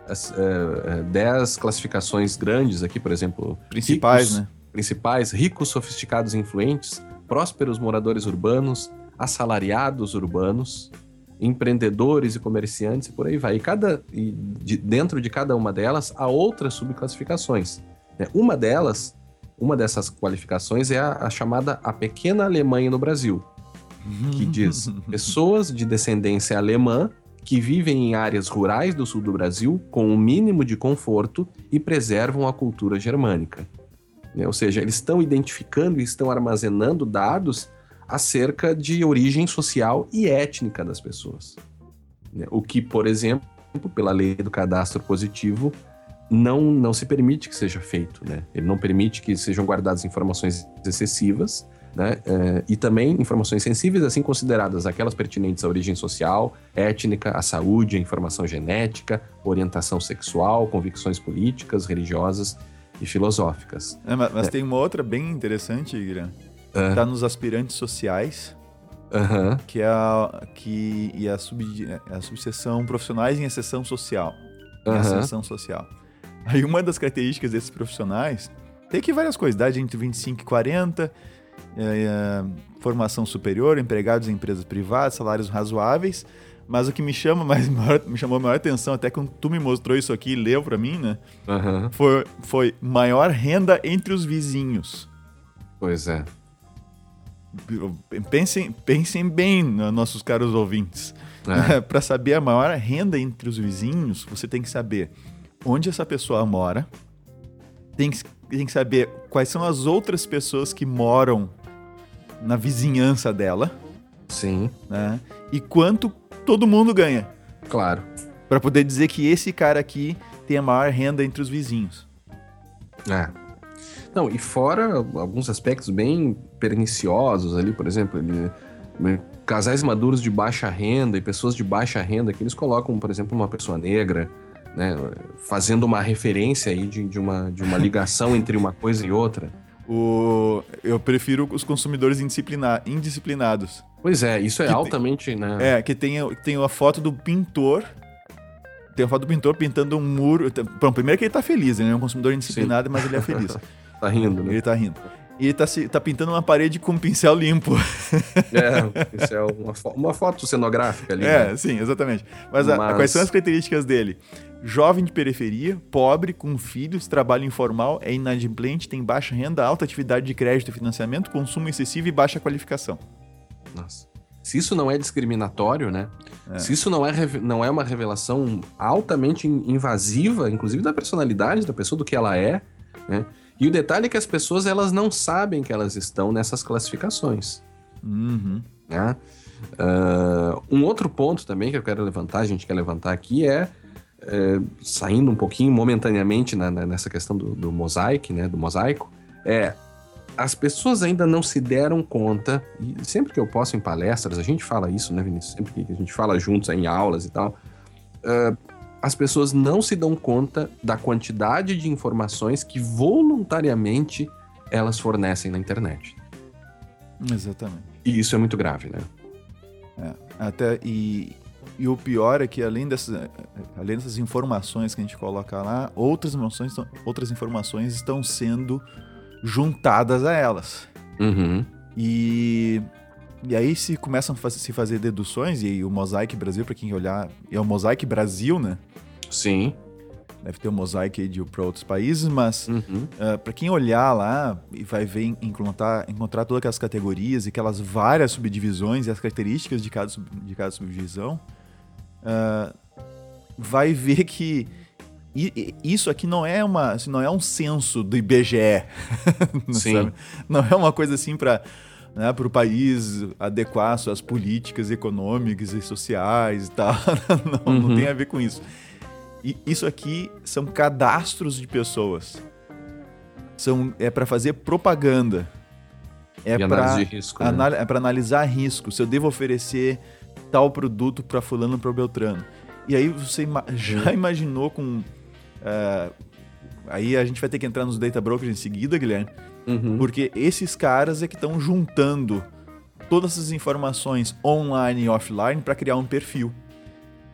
as, eh, eh, 10 classificações grandes aqui, por exemplo, Principais, ricos, né? principais, ricos, sofisticados e influentes, prósperos moradores urbanos, assalariados urbanos, empreendedores e comerciantes e por aí vai. E, cada, e de- dentro de cada uma delas há outras subclassificações. né? Uma delas, uma dessas qualificações é a, a chamada a pequena Alemanha no Brasil, que diz pessoas de descendência alemã que vivem em áreas rurais do sul do Brasil com o mínimo de conforto e preservam a cultura germânica. Né? Ou seja, eles estão identificando e estão armazenando dados acerca de origem social e étnica das pessoas. né? O que, por exemplo, pela lei do cadastro positivo, não, não se permite que seja feito, né? Ele não permite que sejam guardadas informações excessivas, né? É, e também informações sensíveis, assim consideradas aquelas pertinentes à origem social, étnica, à saúde, à informação genética, orientação sexual, convicções políticas, religiosas e filosóficas. É, mas, mas é. tem uma outra bem interessante, Guilherme. Está é. nos aspirantes sociais, Uhum. que é a, que, e a, sub, a subseção profissionais em exceção social. Em uhum. exceção social. Aí uma das características desses profissionais tem aqui várias coisas, idade entre 25 e 40, é, é, formação superior, empregados em empresas privadas, salários razoáveis. Mas o que me chama mais maior, me chamou a maior atenção, até quando tu me mostrou isso aqui e leu para mim, né? Uhum. Foi, foi maior renda entre os vizinhos. Pois é. Pensem, pensem bem, nossos caros ouvintes. É. para saber a maior renda entre os vizinhos, você tem que saber onde essa pessoa mora, tem que, tem que saber quais são as outras pessoas que moram na vizinhança dela. Sim. Né? E quanto todo mundo ganha. Claro. Para poder dizer que esse cara aqui tem a maior renda entre os vizinhos. É. Não, e fora alguns aspectos bem perniciosos ali, por exemplo, ele, casais maduros de baixa renda e pessoas de baixa renda que eles colocam, por exemplo, uma pessoa negra, né, fazendo uma referência aí de, de, uma, de uma ligação entre uma coisa e outra. O, eu prefiro os consumidores indisciplina, indisciplinados. Pois é, isso é que altamente, tem, né? É, que tem, tem a foto do pintor. Tem a foto do pintor pintando um muro. Bom, primeiro que ele tá feliz, ele é um consumidor indisciplinado, Sim. mas ele é feliz. tá rindo, né? Ele tá rindo. E ele tá, tá pintando uma parede com um pincel limpo. É, um pincel, uma, fo uma foto cenográfica ali. É, né? sim, exatamente. Mas, Mas... A, quais são as características dele? Jovem de periferia, pobre, com filhos, trabalho informal, é inadimplente, tem baixa renda, alta atividade de crédito e financiamento, consumo excessivo e baixa qualificação. Nossa. Se isso não é discriminatório, né? É. Se isso não é, não é uma revelação altamente invasiva, inclusive da personalidade da pessoa, do que ela é, né? E o detalhe é que as pessoas elas não sabem que elas estão nessas classificações. Uhum. Né? Uh, um outro ponto também que eu quero levantar, a gente quer levantar aqui é, é saindo um pouquinho momentaneamente na, na, nessa questão do, do mosaico, né, do mosaico, é as pessoas ainda não se deram conta, e sempre que eu posso em palestras, a gente fala isso, né, Vinícius? Sempre que a gente fala juntos em aulas e tal, uh, as pessoas não se dão conta da quantidade de informações que voluntariamente elas fornecem na internet. Exatamente. E isso é muito grave, né? É, até e, e o pior é que além dessas, além dessas informações que a gente coloca lá, outras informações, outras informações estão sendo juntadas a elas. Uhum. E, e aí se começam a se fazer deduções, e o Mosaic Brasil, para quem olhar, é o Mosaic Brasil, né? Sim. Deve ter um mosaico aí para outros países, mas uhum. uh, ah, para quem olhar lá e vai ver, encontrar, encontrar todas aquelas categorias e aquelas várias subdivisões e as características de cada, de cada subdivisão, uh, vai ver que isso aqui não é uma, assim, não é um censo do IBGE, Sim. não é uma coisa assim para né, para o país adequar suas políticas econômicas e sociais e tal. não, uhum. não tem a ver com isso. E isso aqui são cadastros de pessoas. São, é para fazer propaganda. É para né? é analisar risco. Se eu devo oferecer tal produto para fulano para Beltrano. E aí você já imaginou com uh, aí a gente vai ter que entrar nos data brokers em seguida, Guilherme, uhum. porque esses caras é que estão juntando todas essas informações online e offline para criar um perfil.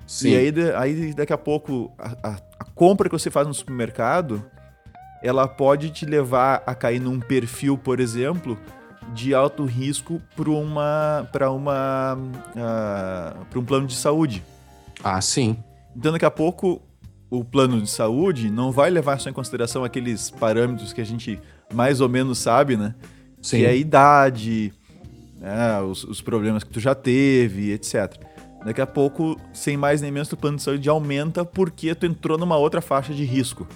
Sim. E aí, aí daqui a pouco, a, a, a, compra que você faz no supermercado, ela pode te levar a cair num perfil, por exemplo, de alto risco para uma para uma uh, para um plano de saúde. Ah, sim. Então daqui a pouco o plano de saúde não vai levar só em consideração aqueles parâmetros que a gente mais ou menos sabe, né? Sim. Que é a idade, né? os, os problemas que tu já teve, etc. Daqui a pouco, sem mais nem menos, o plano de saúde aumenta porque tu entrou numa outra faixa de risco.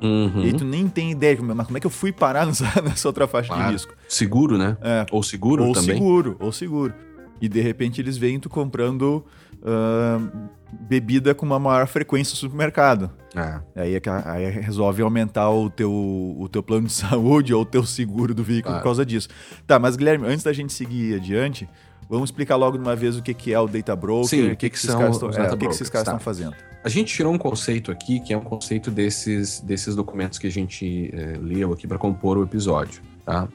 Uhum. E tu nem tem ideia, mas como é que eu fui parar nessa, nessa outra faixa ah, de risco? Seguro, né? É. Ou seguro ou também. Ou seguro, ou seguro. E de repente eles veem tu comprando uh, bebida com uma maior frequência no supermercado. É. Aí, é aí resolve aumentar o teu, o teu plano de saúde ou o teu seguro do veículo por causa disso. Tá, mas Guilherme, antes da gente seguir adiante, vamos explicar logo de uma vez o que, que é o Data Broker. Sim, o que, que, que, são os é, o que, que esses caras estão tá. fazendo. A gente tirou um conceito aqui, que é um conceito desses, desses documentos que a gente é, leu aqui para compor o episódio, tá?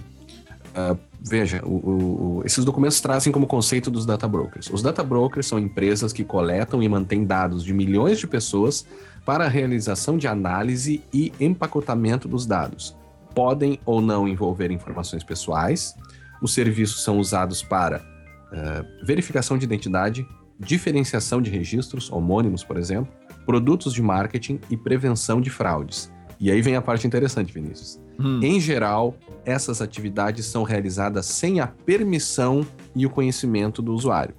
Uh, veja, o, o, esses documentos trazem como conceito dos data brokers. Os data brokers são empresas que coletam e mantêm dados de milhões de pessoas para a realização de análise e empacotamento dos dados. Podem ou não envolver informações pessoais. Os serviços são usados para uh, verificação de identidade, diferenciação de registros, homônimos, por exemplo, produtos de marketing e prevenção de fraudes. E aí vem a parte interessante, Vinícius. Hum. Em geral, essas atividades são realizadas sem a permissão e o conhecimento do usuário.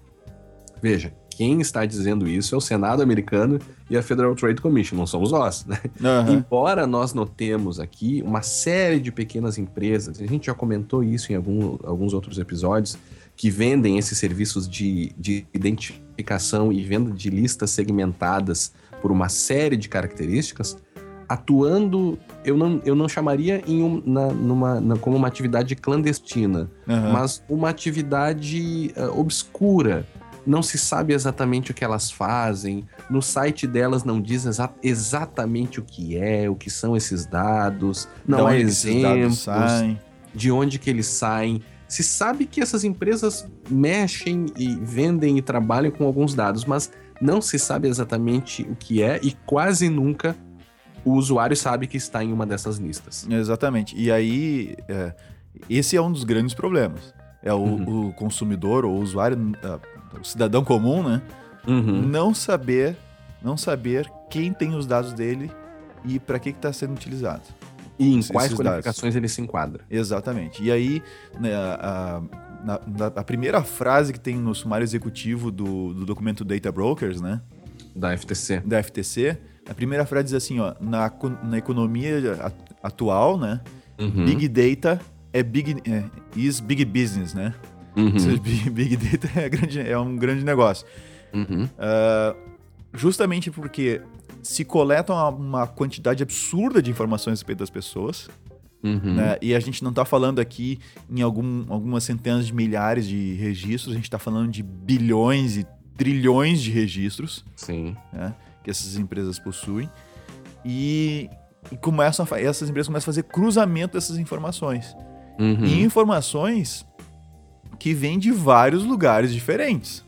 Veja, quem está dizendo isso é o Senado americano e a Federal Trade Commission, não somos nós. Né? Uhum. Embora nós notemos aqui uma série de pequenas empresas, a gente já comentou isso em algum, alguns outros episódios, que vendem esses serviços de, de identificação e venda de listas segmentadas por uma série de características, atuando, eu não, eu não chamaria em um, na, numa, na, como uma atividade clandestina, uhum. mas uma atividade uh, obscura. Não se sabe exatamente o que elas fazem, no site delas não diz exa exatamente o que é, o que são esses dados, não há exemplos de onde que eles saem. Se sabe que essas empresas mexem e vendem e trabalham com alguns dados, mas não se sabe exatamente o que é e quase nunca o usuário sabe que está em uma dessas listas. Exatamente. E aí, é, esse é um dos grandes problemas. É o, uhum. o consumidor, ou o usuário, uh, o cidadão comum, né? Uhum. Não saber, não saber quem tem os dados dele e para que está sendo utilizado. E em quais qualificações dados. ele se enquadra. Exatamente. E aí, né, a, a, a, primeira frase que tem no sumário executivo do, do documento Data Brokers, né? Da FTC. Da FTC, a primeira frase diz assim, ó, na, na economia atual, né, uhum. Big Data é big, é, is big business, né? Uhum. Big, big, Data é, grande, é, um grande negócio. Uhum. Uh, justamente porque se coletam uma, uma, quantidade absurda de informações a respeito das pessoas, uhum. né? e a gente não está falando aqui em algum, algumas centenas de milhares de registros, a gente está falando de bilhões e trilhões de registros. Sim. Né? que essas empresas possuem e, e começam a, essas empresas começam a fazer cruzamento dessas informações. Uhum. E informações que vêm de vários lugares diferentes.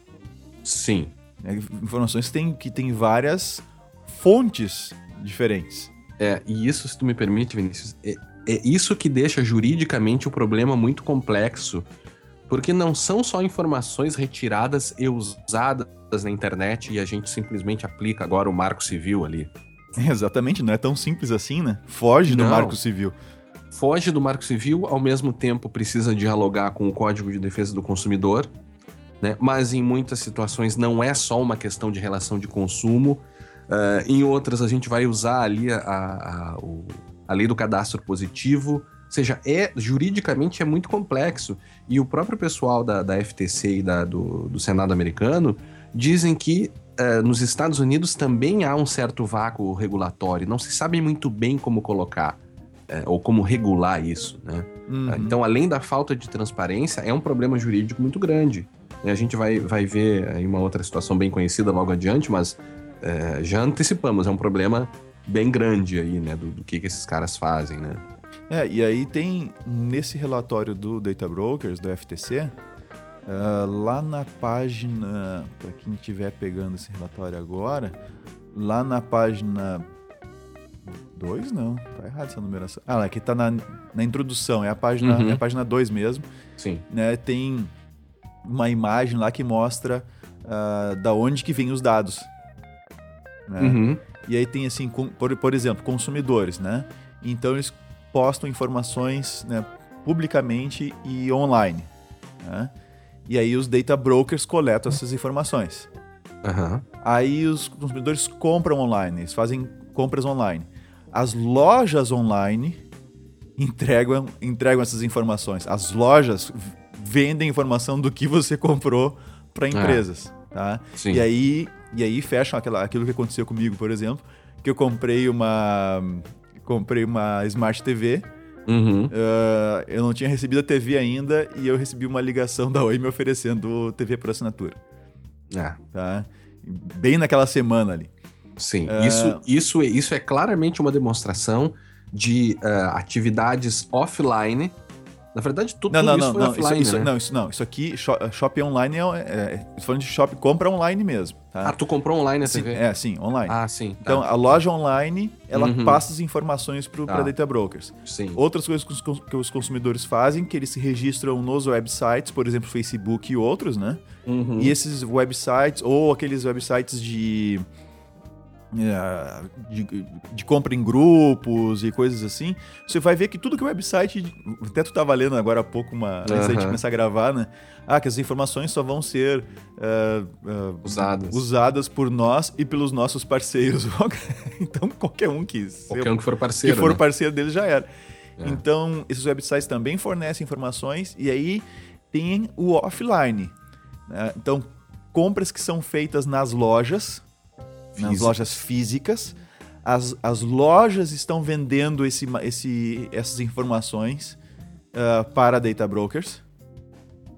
Sim. É, informações que têm que tem várias fontes diferentes. É, e isso, se tu me permite, Vinícius, é, é isso que deixa juridicamente o problema muito complexo porque não são só informações retiradas e usadas na internet e a gente simplesmente aplica agora o marco civil ali. Exatamente, não é tão simples assim, né? Foge não. do marco civil. Foge do marco civil, ao mesmo tempo precisa dialogar com o Código de Defesa do Consumidor, né? mas em muitas situações não é só uma questão de relação de consumo. Uh, em outras, a gente vai usar ali a, a, a, lei do cadastro positivo, seja, é juridicamente é muito complexo. E o próprio pessoal da, da FTC e da, do, do Senado americano dizem que uh, nos Estados Unidos também há um certo vácuo regulatório. Não se sabe muito bem como colocar uh, ou como regular isso, né? Uhum. Uh, então, além da falta de transparência, é um problema jurídico muito grande. E a gente vai, vai ver aí uma outra situação bem conhecida logo adiante, mas já antecipamos, é um problema bem grande aí, né? Do, do que, que esses caras fazem, né? É, e aí tem nesse relatório do Data Brokers, do FTC, uh, ah, lá na página, para quem estiver pegando esse relatório agora, lá na página 2, não, tá errado essa numeração. Ah, lá, aqui tá na, na introdução, é a página uhum. é a página 2 mesmo. Sim. Né, tem uma imagem lá que mostra uh, da onde que vem os dados. Né? Uhum. E aí tem assim, por, por exemplo, consumidores, né? Então eles postam informações né, publicamente e online. Né? E aí os data brokers coletam essas informações. Uhum. Aí os consumidores compram online, eles fazem compras online. As lojas online entregam, entregam essas informações. As lojas vendem informação do que você comprou para empresas, é. tá? Sim. E aí, e aí fecham aquela, aquilo que aconteceu comigo, por exemplo, que eu comprei uma comprei uma Smart TV. Uhum. Uh, eu não tinha recebido a TV ainda e eu recebi uma ligação da Oi me oferecendo TV por assinatura. É. Tá? Bem naquela semana ali. Sim, uh, isso, isso, isso é claramente uma demonstração de uh, atividades offline na verdade, tudo, não, não, isso não, foi não, offline, isso, né? isso, Não, isso não. Isso aqui, shopping online é... é, é falando de shopping, compra online mesmo. Tá? Ah, tu comprou online a sim, TV? É, sim, online. Ah, sim. Tá. Então, a loja online, ela uhum. passa as informações para tá. data brokers. Sim. Outras coisas que os consumidores fazem, que eles se registram nos websites, por exemplo, Facebook e outros, né? Uhum. E esses websites, ou aqueles websites de de, de, compra em grupos e coisas assim, você vai ver que tudo que o website. Até tu estava lendo agora há pouco, uma, antes uhum. da gente começar a gravar, né? Ah, que as informações só vão ser uh, uh, usadas. usadas por nós e pelos nossos parceiros. então, qualquer um que. Qualquer um que for parceiro. Que for né? parceiro deles já era. É. Então, esses websites também fornecem informações e aí tem o offline. Né? Então, compras que são feitas nas lojas Nas lojas físicas. As, as lojas estão vendendo esse, esse, essas informações uh, para data brokers.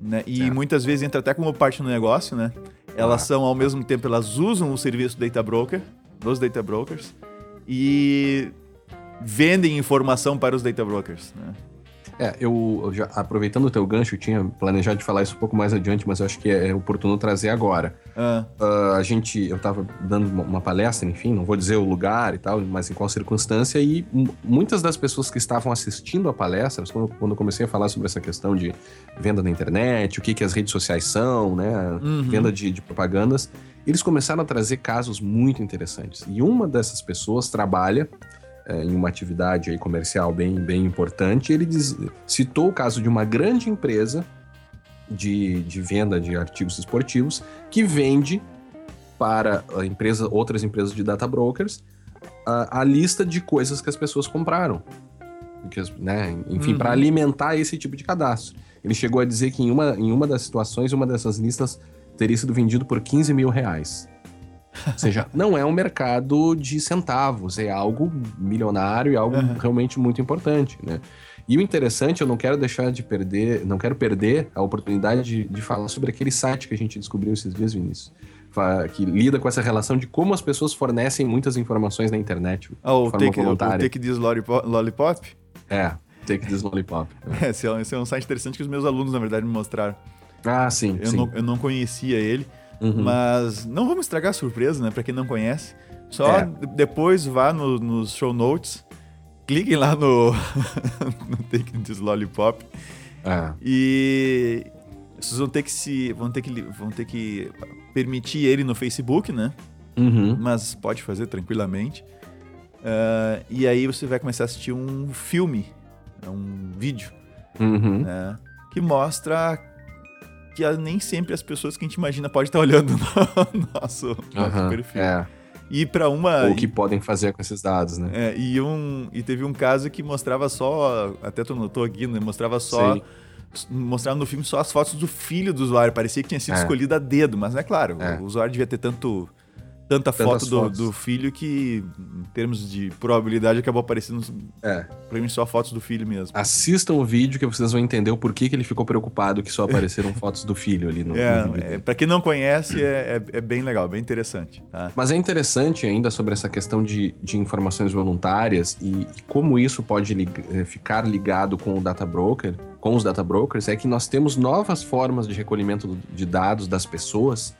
Né? E certo. muitas vezes entra até como parte do negócio, né? Elas ah. são, ao mesmo tempo, elas usam o serviço data broker, dos data brokers, e vendem informação para os data brokers. Né? É, eu, já, aproveitando o teu gancho, eu tinha planejado de falar isso um pouco mais adiante, mas eu acho que é, é oportuno trazer agora. Ah. Uh, a gente, eu estava dando uma, uma, palestra, enfim, não vou dizer o lugar e tal, mas em qual circunstância, e muitas das pessoas que estavam assistindo a palestra, quando, quando eu comecei a falar sobre essa questão de venda na internet, o que, que as redes sociais são, né, uhum. venda de, de propagandas, eles começaram a trazer casos muito interessantes. E uma dessas pessoas trabalha é, em uma atividade aí comercial bem, bem importante, ele diz, citou o caso de uma grande empresa de, de venda de artigos esportivos que vende para a empresa, outras empresas de data brokers a, a lista de coisas que as pessoas compraram. Que, né, enfim, uhum. para alimentar esse tipo de cadastro. Ele chegou a dizer que em uma, em uma das situações, uma dessas listas teria sido vendido por 15 mil reais. Ou seja, não é um mercado de centavos, é algo milionário e algo uhum. realmente muito importante, né? E o interessante, eu não quero deixar de perder, não quero perder a oportunidade de, de falar sobre aquele site que a gente descobriu esses dias, Vinícius, que lida com essa relação de como as pessoas fornecem muitas informações na internet. Ah, o Take, o take This Lollipop? É, Take This Lollipop. É. esse, é, esse é um site interessante que os meus alunos, na verdade, me mostraram. Ah, sim. Eu, sim. Não, eu não conhecia ele. Uhum. Mas não vamos estragar a surpresa, né? Pra quem não conhece. Só é. depois vá no, nos show notes, cliquem lá no, no Take This Lollipop. É. E vocês vão ter que se. vão ter que, vão ter que permitir ele no Facebook, né? Uhum. Mas pode fazer tranquilamente. Uh, e aí você vai começar a assistir um filme, um vídeo, uhum. né? Que mostra que nem sempre as pessoas que a gente imagina podem estar olhando no nosso, uhum, perfil. É. E para uma. Ou o que podem fazer com esses dados, né? É, e, um, e teve um caso que mostrava só. Até tu notou aqui, né? Mostrava só. Sim. Mostrava no filme só as fotos do filho do usuário. Parecia que tinha sido é. escolhido a dedo, mas não é claro. É. O usuário devia ter tanto tanta foto do, do, filho que, em termos de probabilidade, acabou aparecendo é. pra mim só fotos do filho mesmo. Assistam o vídeo que vocês vão entender o porquê que ele ficou preocupado que só apareceram fotos do filho ali no, é, no vídeo. É, pra quem não conhece, é, é, é, bem legal, bem interessante. Tá? Mas é interessante ainda sobre essa questão de, de informações voluntárias e, e como isso pode eh, ficar ligado com o data broker, com os data brokers, é que nós temos novas formas de recolhimento de dados das pessoas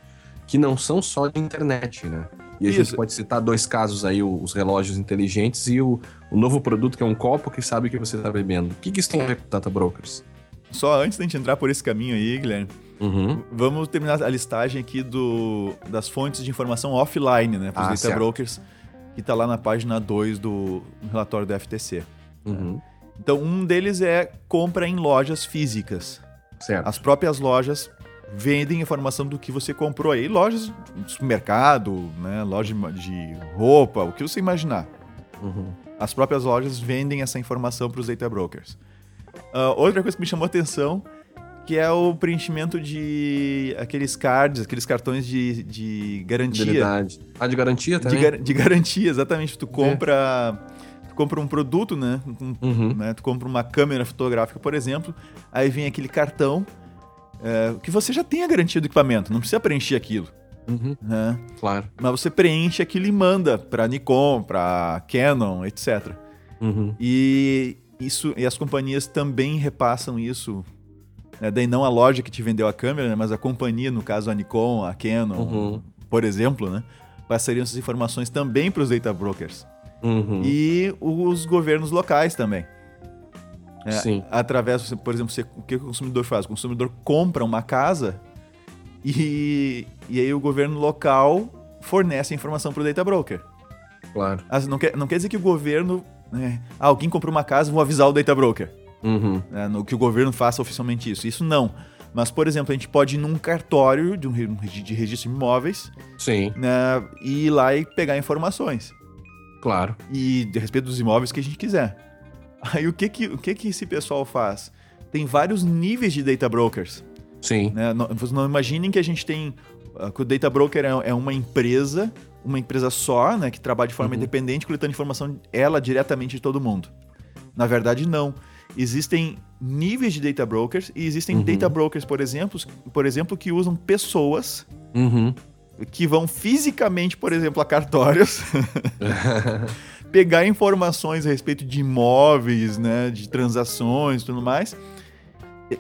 que não são só de internet, né? E a Isso. gente pode citar dois casos aí, os relógios inteligentes e o, o novo produto que é um copo que sabe o que você está bebendo. O que, que isso tem a ver com data brokers? Só antes da gente entrar por esse caminho aí, Guilherme, uhum. vamos terminar a listagem aqui do, das fontes de informação offline, né? Para os ah, data certo. brokers, que está lá na página 2 do relatório do FTC. Uhum. Então, um deles é compra em lojas físicas. Certo. As próprias lojas vendem informação do que você comprou aí. Lojas de supermercado, né? loja de roupa, o que você imaginar. Uhum. As próprias lojas vendem essa informação para os data brokers. Uh, outra coisa que me chamou a atenção, que é o preenchimento de aqueles cards, aqueles cartões de, de garantia. Fidelidade. Ah, de garantia também? De, gar- de garantia, exatamente. Tu compra, tu compra um produto, né? Um- Uhum. né? Tu compra uma câmera fotográfica, por exemplo, aí vem aquele cartão é, que você já tem a garantia do equipamento, não precisa preencher aquilo, Uhum, né? claro. Mas você preenche aquilo e manda para Nikon, para Canon, etc. Uhum. E isso e as companhias também repassam isso. né? Daí não a loja que te vendeu a câmera, né? mas a companhia, no caso a Nikon, a Canon, Uhum. por exemplo, né? passariam essas informações também para os data brokers. Uhum. E os governos locais também. É, Sim. Através, por exemplo, você- o que o consumidor faz? O consumidor compra uma casa e, e aí o governo local fornece a informação para o data broker. Claro. Assim, não, quer, não quer dizer que o governo. né, ah, alguém comprou uma casa, vou avisar o data broker. Uhum. né, no que o governo faça oficialmente isso. Isso não. Mas, por exemplo, a gente pode ir num cartório de um de registro de imóveis Sim, né, e ir lá e pegar informações. claro. E de respeito dos imóveis que a gente quiser. Aí o que que, o que, que esse pessoal faz? Tem vários níveis de data brokers. Sim. Né? Não, vocês não imaginem que a gente tem. ah, que o data broker é, é uma empresa, uma empresa só, né, que trabalha de forma Uhum. independente, coletando informação ela diretamente de todo mundo. Na verdade, não. Existem níveis de data brokers e existem Uhum. data brokers, por exemplo, por exemplo, que usam pessoas Uhum. que vão fisicamente, por exemplo, a cartórios, pegar informações a respeito de imóveis, né, de transações e tudo mais,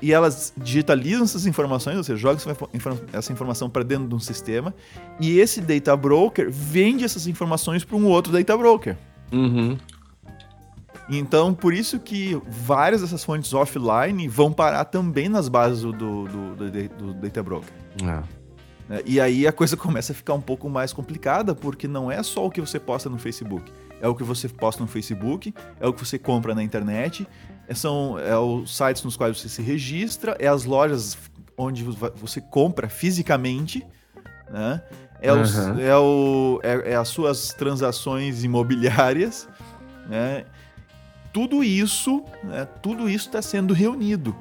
e elas digitalizam essas informações, ou seja, jogam essa info- infor- essa informação para dentro de um sistema, e esse data broker vende essas informações para um outro data broker. Uhum. Então, por isso que várias dessas fontes offline vão parar também nas bases do, do, do, do- do data broker. É. né? E aí a coisa começa a ficar um pouco mais complicada, porque não é só o que você posta no Facebook. É o que você posta no Facebook, é o que você compra na internet, é, são é os sites nos quais você se registra, é as lojas onde vo- você compra fisicamente, né? É, os- Uhum. é, o, é, é as suas transações imobiliárias, né? Tudo isso, né? Tudo isso está sendo reunido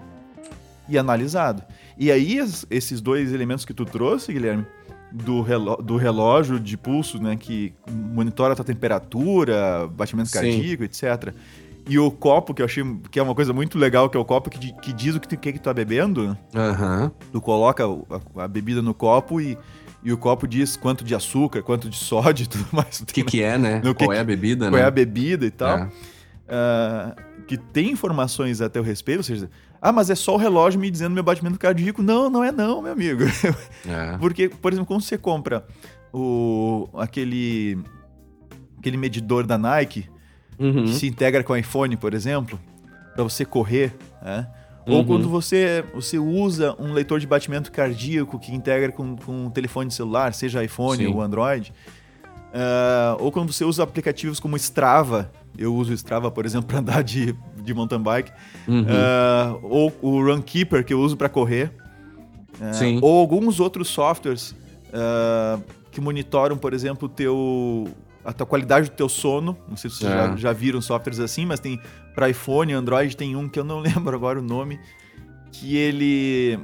e analisado. E aí, es- esses dois elementos que tu trouxe, Guilherme, do, reló- do relógio de pulso, né, que monitora a tua temperatura, batimento Sim. cardíaco, etc. E o copo, que eu achei que é uma coisa muito legal, que é o copo que, que diz o que, tu- que, que tu tá bebendo? Aham. Tu coloca a, a bebida no copo e, e o copo diz quanto de açúcar, quanto de sódio e tudo mais. O que, que é, né? No que Qual é que- a bebida, Qual né? é a bebida e tal. É. Ah, que tem informações a teu respeito, ou seja, ah, mas é só o relógio me dizendo meu batimento cardíaco. Não, não é não, meu amigo. É. Porque, por exemplo, quando você compra o, aquele, aquele medidor da Nike, Uhum. que se integra com o iPhone, por exemplo, para você correr, né? Ou Uhum. quando você, você usa um leitor de batimento cardíaco que integra com, com um telefone celular, seja iPhone Sim. ou Android. Ah, ou quando você usa aplicativos como Strava, eu uso Strava, por exemplo, para andar de, de mountain bike, Uhum. Ah, ou o Runkeeper que eu uso para correr, Sim. ou alguns outros softwares ah, que monitoram, por exemplo, teu, a tua qualidade do teu sono. Não sei se vocês É. já, já viram softwares assim, mas tem para iPhone, Android tem um que eu não lembro agora o nome, que ele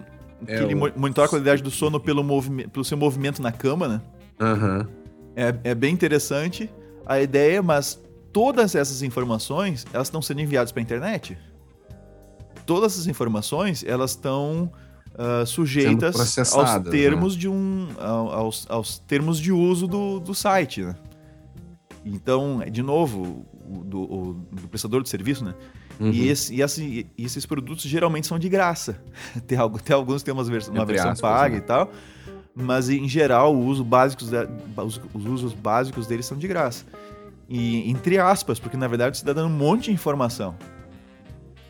que É ele o- mo- monitora a qualidade do sono pelo, movime- pelo seu movimento na cama, né? Aham. É, é bem interessante a ideia, mas todas essas informações elas estão sendo enviadas para a internet. Todas essas informações elas estão ah, sujeitas aos né? termos de um ao- aos, aos termos de uso do, do site, né? Então, de novo, o- do, o- do prestador de serviço, né? Uhum. E, esse- e esse- e esses produtos geralmente são de graça. Tem, algo, tem alguns que tem umas vers uma Entre versão aspas, paga né? e tal, mas em geral o uso básicos da- os, os usos básicos deles são de graça. E entre aspas, porque na verdade você está dando um monte de informação.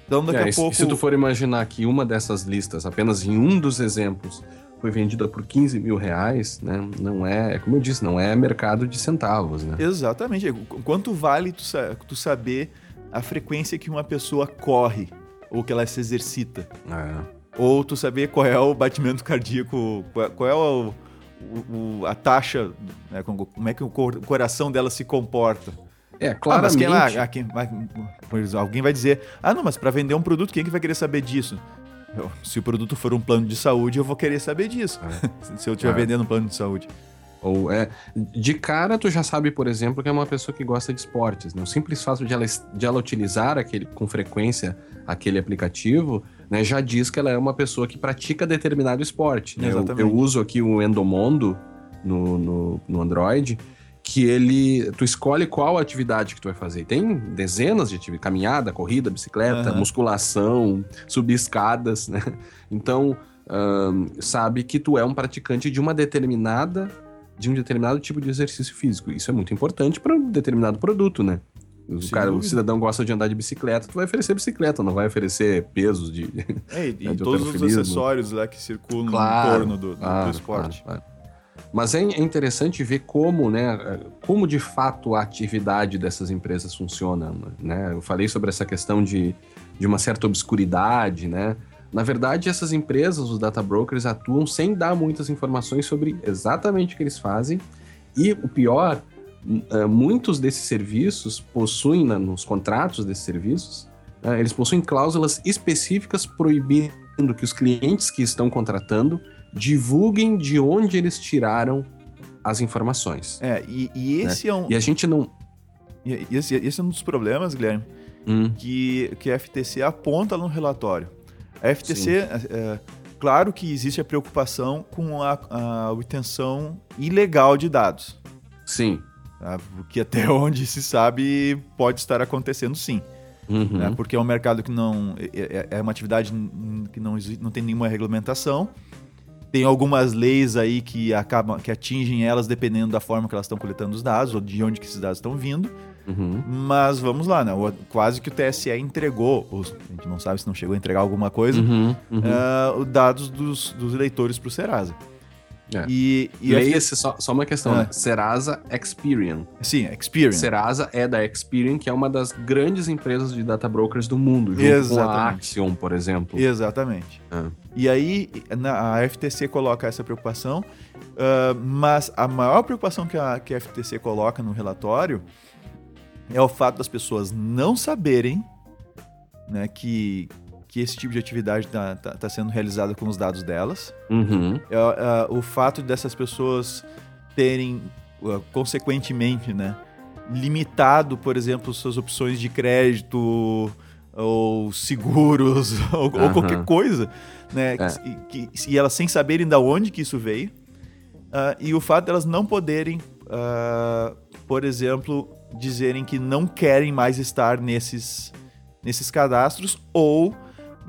Então daqui É, a e pouco. Se tu for imaginar que uma dessas listas, apenas em um dos exemplos, foi vendida por 15 mil reais, né? Não é, como eu disse, não é mercado de centavos, né? Exatamente. Qu- Quanto vale tu, tu saber a frequência que uma pessoa corre ou que ela se exercita? É. Ou tu saber qual é o batimento cardíaco, qual qual é o, o- o- a taxa, né, como é que o cor- o coração dela se comporta. É, Ah, mas quem, ah, ah, quem alguém vai dizer, ah, não, mas para vender um produto, quem é que vai querer saber disso? se o produto for um plano de saúde, eu vou querer saber disso. É. se eu estiver é. vendendo um plano de saúde. Ou é. De cara, tu já sabe, por exemplo, que é uma pessoa que gosta de esportes. Né? O simples fato de ela, de ela utilizar aquele, com frequência aquele aplicativo, né, já diz que ela é uma pessoa que pratica determinado esporte. Né? Eu, eu, uso aqui o Endomondo no, no, no Android que ele tu escolhe qual atividade que tu vai fazer. Tem dezenas de atividades, caminhada, corrida, bicicleta, uhum. musculação, subir escadas, né? Então, um, sabe que tu é um praticante de uma determinada de um determinado tipo de exercício físico. Isso é muito importante para um determinado produto, né? O, cara, o cidadão gosta de andar de bicicleta, tu vai oferecer bicicleta, não vai oferecer pesos de. É, e, né, de todos os acessórios lá que circulam claro, em torno do, do, claro, do esporte. Claro, mas é, é interessante ver como, né, como de fato a atividade dessas empresas funciona. Né? Eu falei sobre essa questão de, de uma certa obscuridade, né? Na verdade, essas empresas, os data brokers, atuam sem dar muitas informações sobre exatamente o que eles fazem. E o pior, muitos desses serviços possuem, nos contratos desses serviços, é, eles possuem cláusulas específicas proibindo que os clientes que estão contratando divulguem de onde eles tiraram as informações. É, e, e esse né? é um. E a gente não. E esse, esse é um dos problemas, Guilherme, hum. que, que a FTC aponta no relatório. A FTC, é, é, claro que existe a preocupação com a, a obtenção ilegal de dados. Sim. Tá? Porque até onde se sabe pode estar acontecendo sim. Uhum. Né? Porque é um mercado que não. É, é, é uma atividade que não, não tem nenhuma regulamentação tem algumas leis aí que acabam, que atingem elas dependendo da forma que elas estão coletando os dados ou de onde que esses dados estão vindo. Uhum. Mas vamos lá, né? Quase que o TSE entregou, ou a gente não sabe se não chegou a entregar alguma coisa, uhum, uhum. Uh, dados dos, dos eleitores para o Serasa. É. E, e Leia-se só, só uma questão, é. né? Serasa Experian. Sim, Experian. Serasa é da Experian, que é uma das grandes empresas de data brokers do mundo, junto Exatamente. com a Axion, por exemplo. Exatamente. É. E aí, na, a FTC coloca essa preocupação, uh, mas a maior preocupação que a, que a FTC coloca no relatório é o fato das pessoas não saberem né, que, que esse tipo de atividade está tá, tá sendo realizada com os dados delas. Uhum. É, é, o fato dessas pessoas terem, uh, consequentemente, né, limitado, por exemplo, suas opções de crédito ou seguros ou, uhum. ou, qualquer coisa, né? É. Que, que, e elas sem saberem de onde que isso veio. Uh, e o fato delas não poderem, uh, por exemplo, dizerem que não querem mais estar nesses, nesses cadastros ou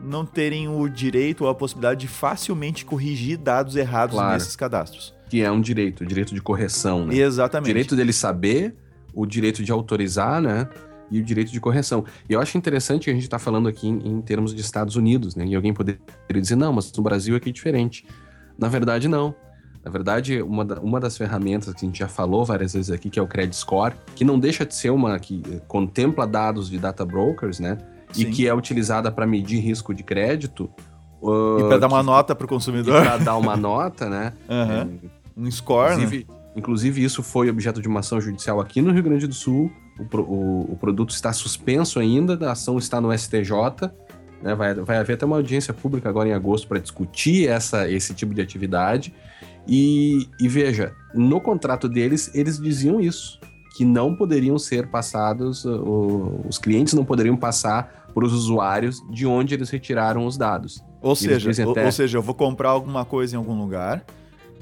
não terem o direito ou a possibilidade de facilmente corrigir dados errados claro. nesses cadastros. Que é um direito, o direito de correção, né? Exatamente. O direito dele saber, o direito de autorizar, né? E o direito de correção. E eu acho interessante que a gente está falando aqui em, em, termos de Estados Unidos, né? E alguém poderia dizer, não, mas no Brasil aqui é diferente. Na verdade, não. Na verdade, uma, da, uma das ferramentas que a gente já falou várias vezes aqui, que é o Credit Score, que não deixa de ser uma que contempla dados de data brokers, né? Sim. e que é utilizada para medir risco de crédito. Uh, e para dar uma nota para o consumidor. Para dar uma nota, né? Uhum. É, um score, inclusive, né? Inclusive, isso foi objeto de uma ação judicial aqui no Rio Grande do Sul. O, o, o produto está suspenso ainda, a ação está no STJ. Né? Vai, vai haver até uma audiência pública agora em agosto para discutir essa, esse tipo de atividade. E, e veja, no contrato deles, eles diziam isso que não poderiam ser passados, os clientes não poderiam passar para os usuários de onde eles retiraram os dados. Ou seja, até... ou, seja, eu vou comprar alguma coisa em algum lugar,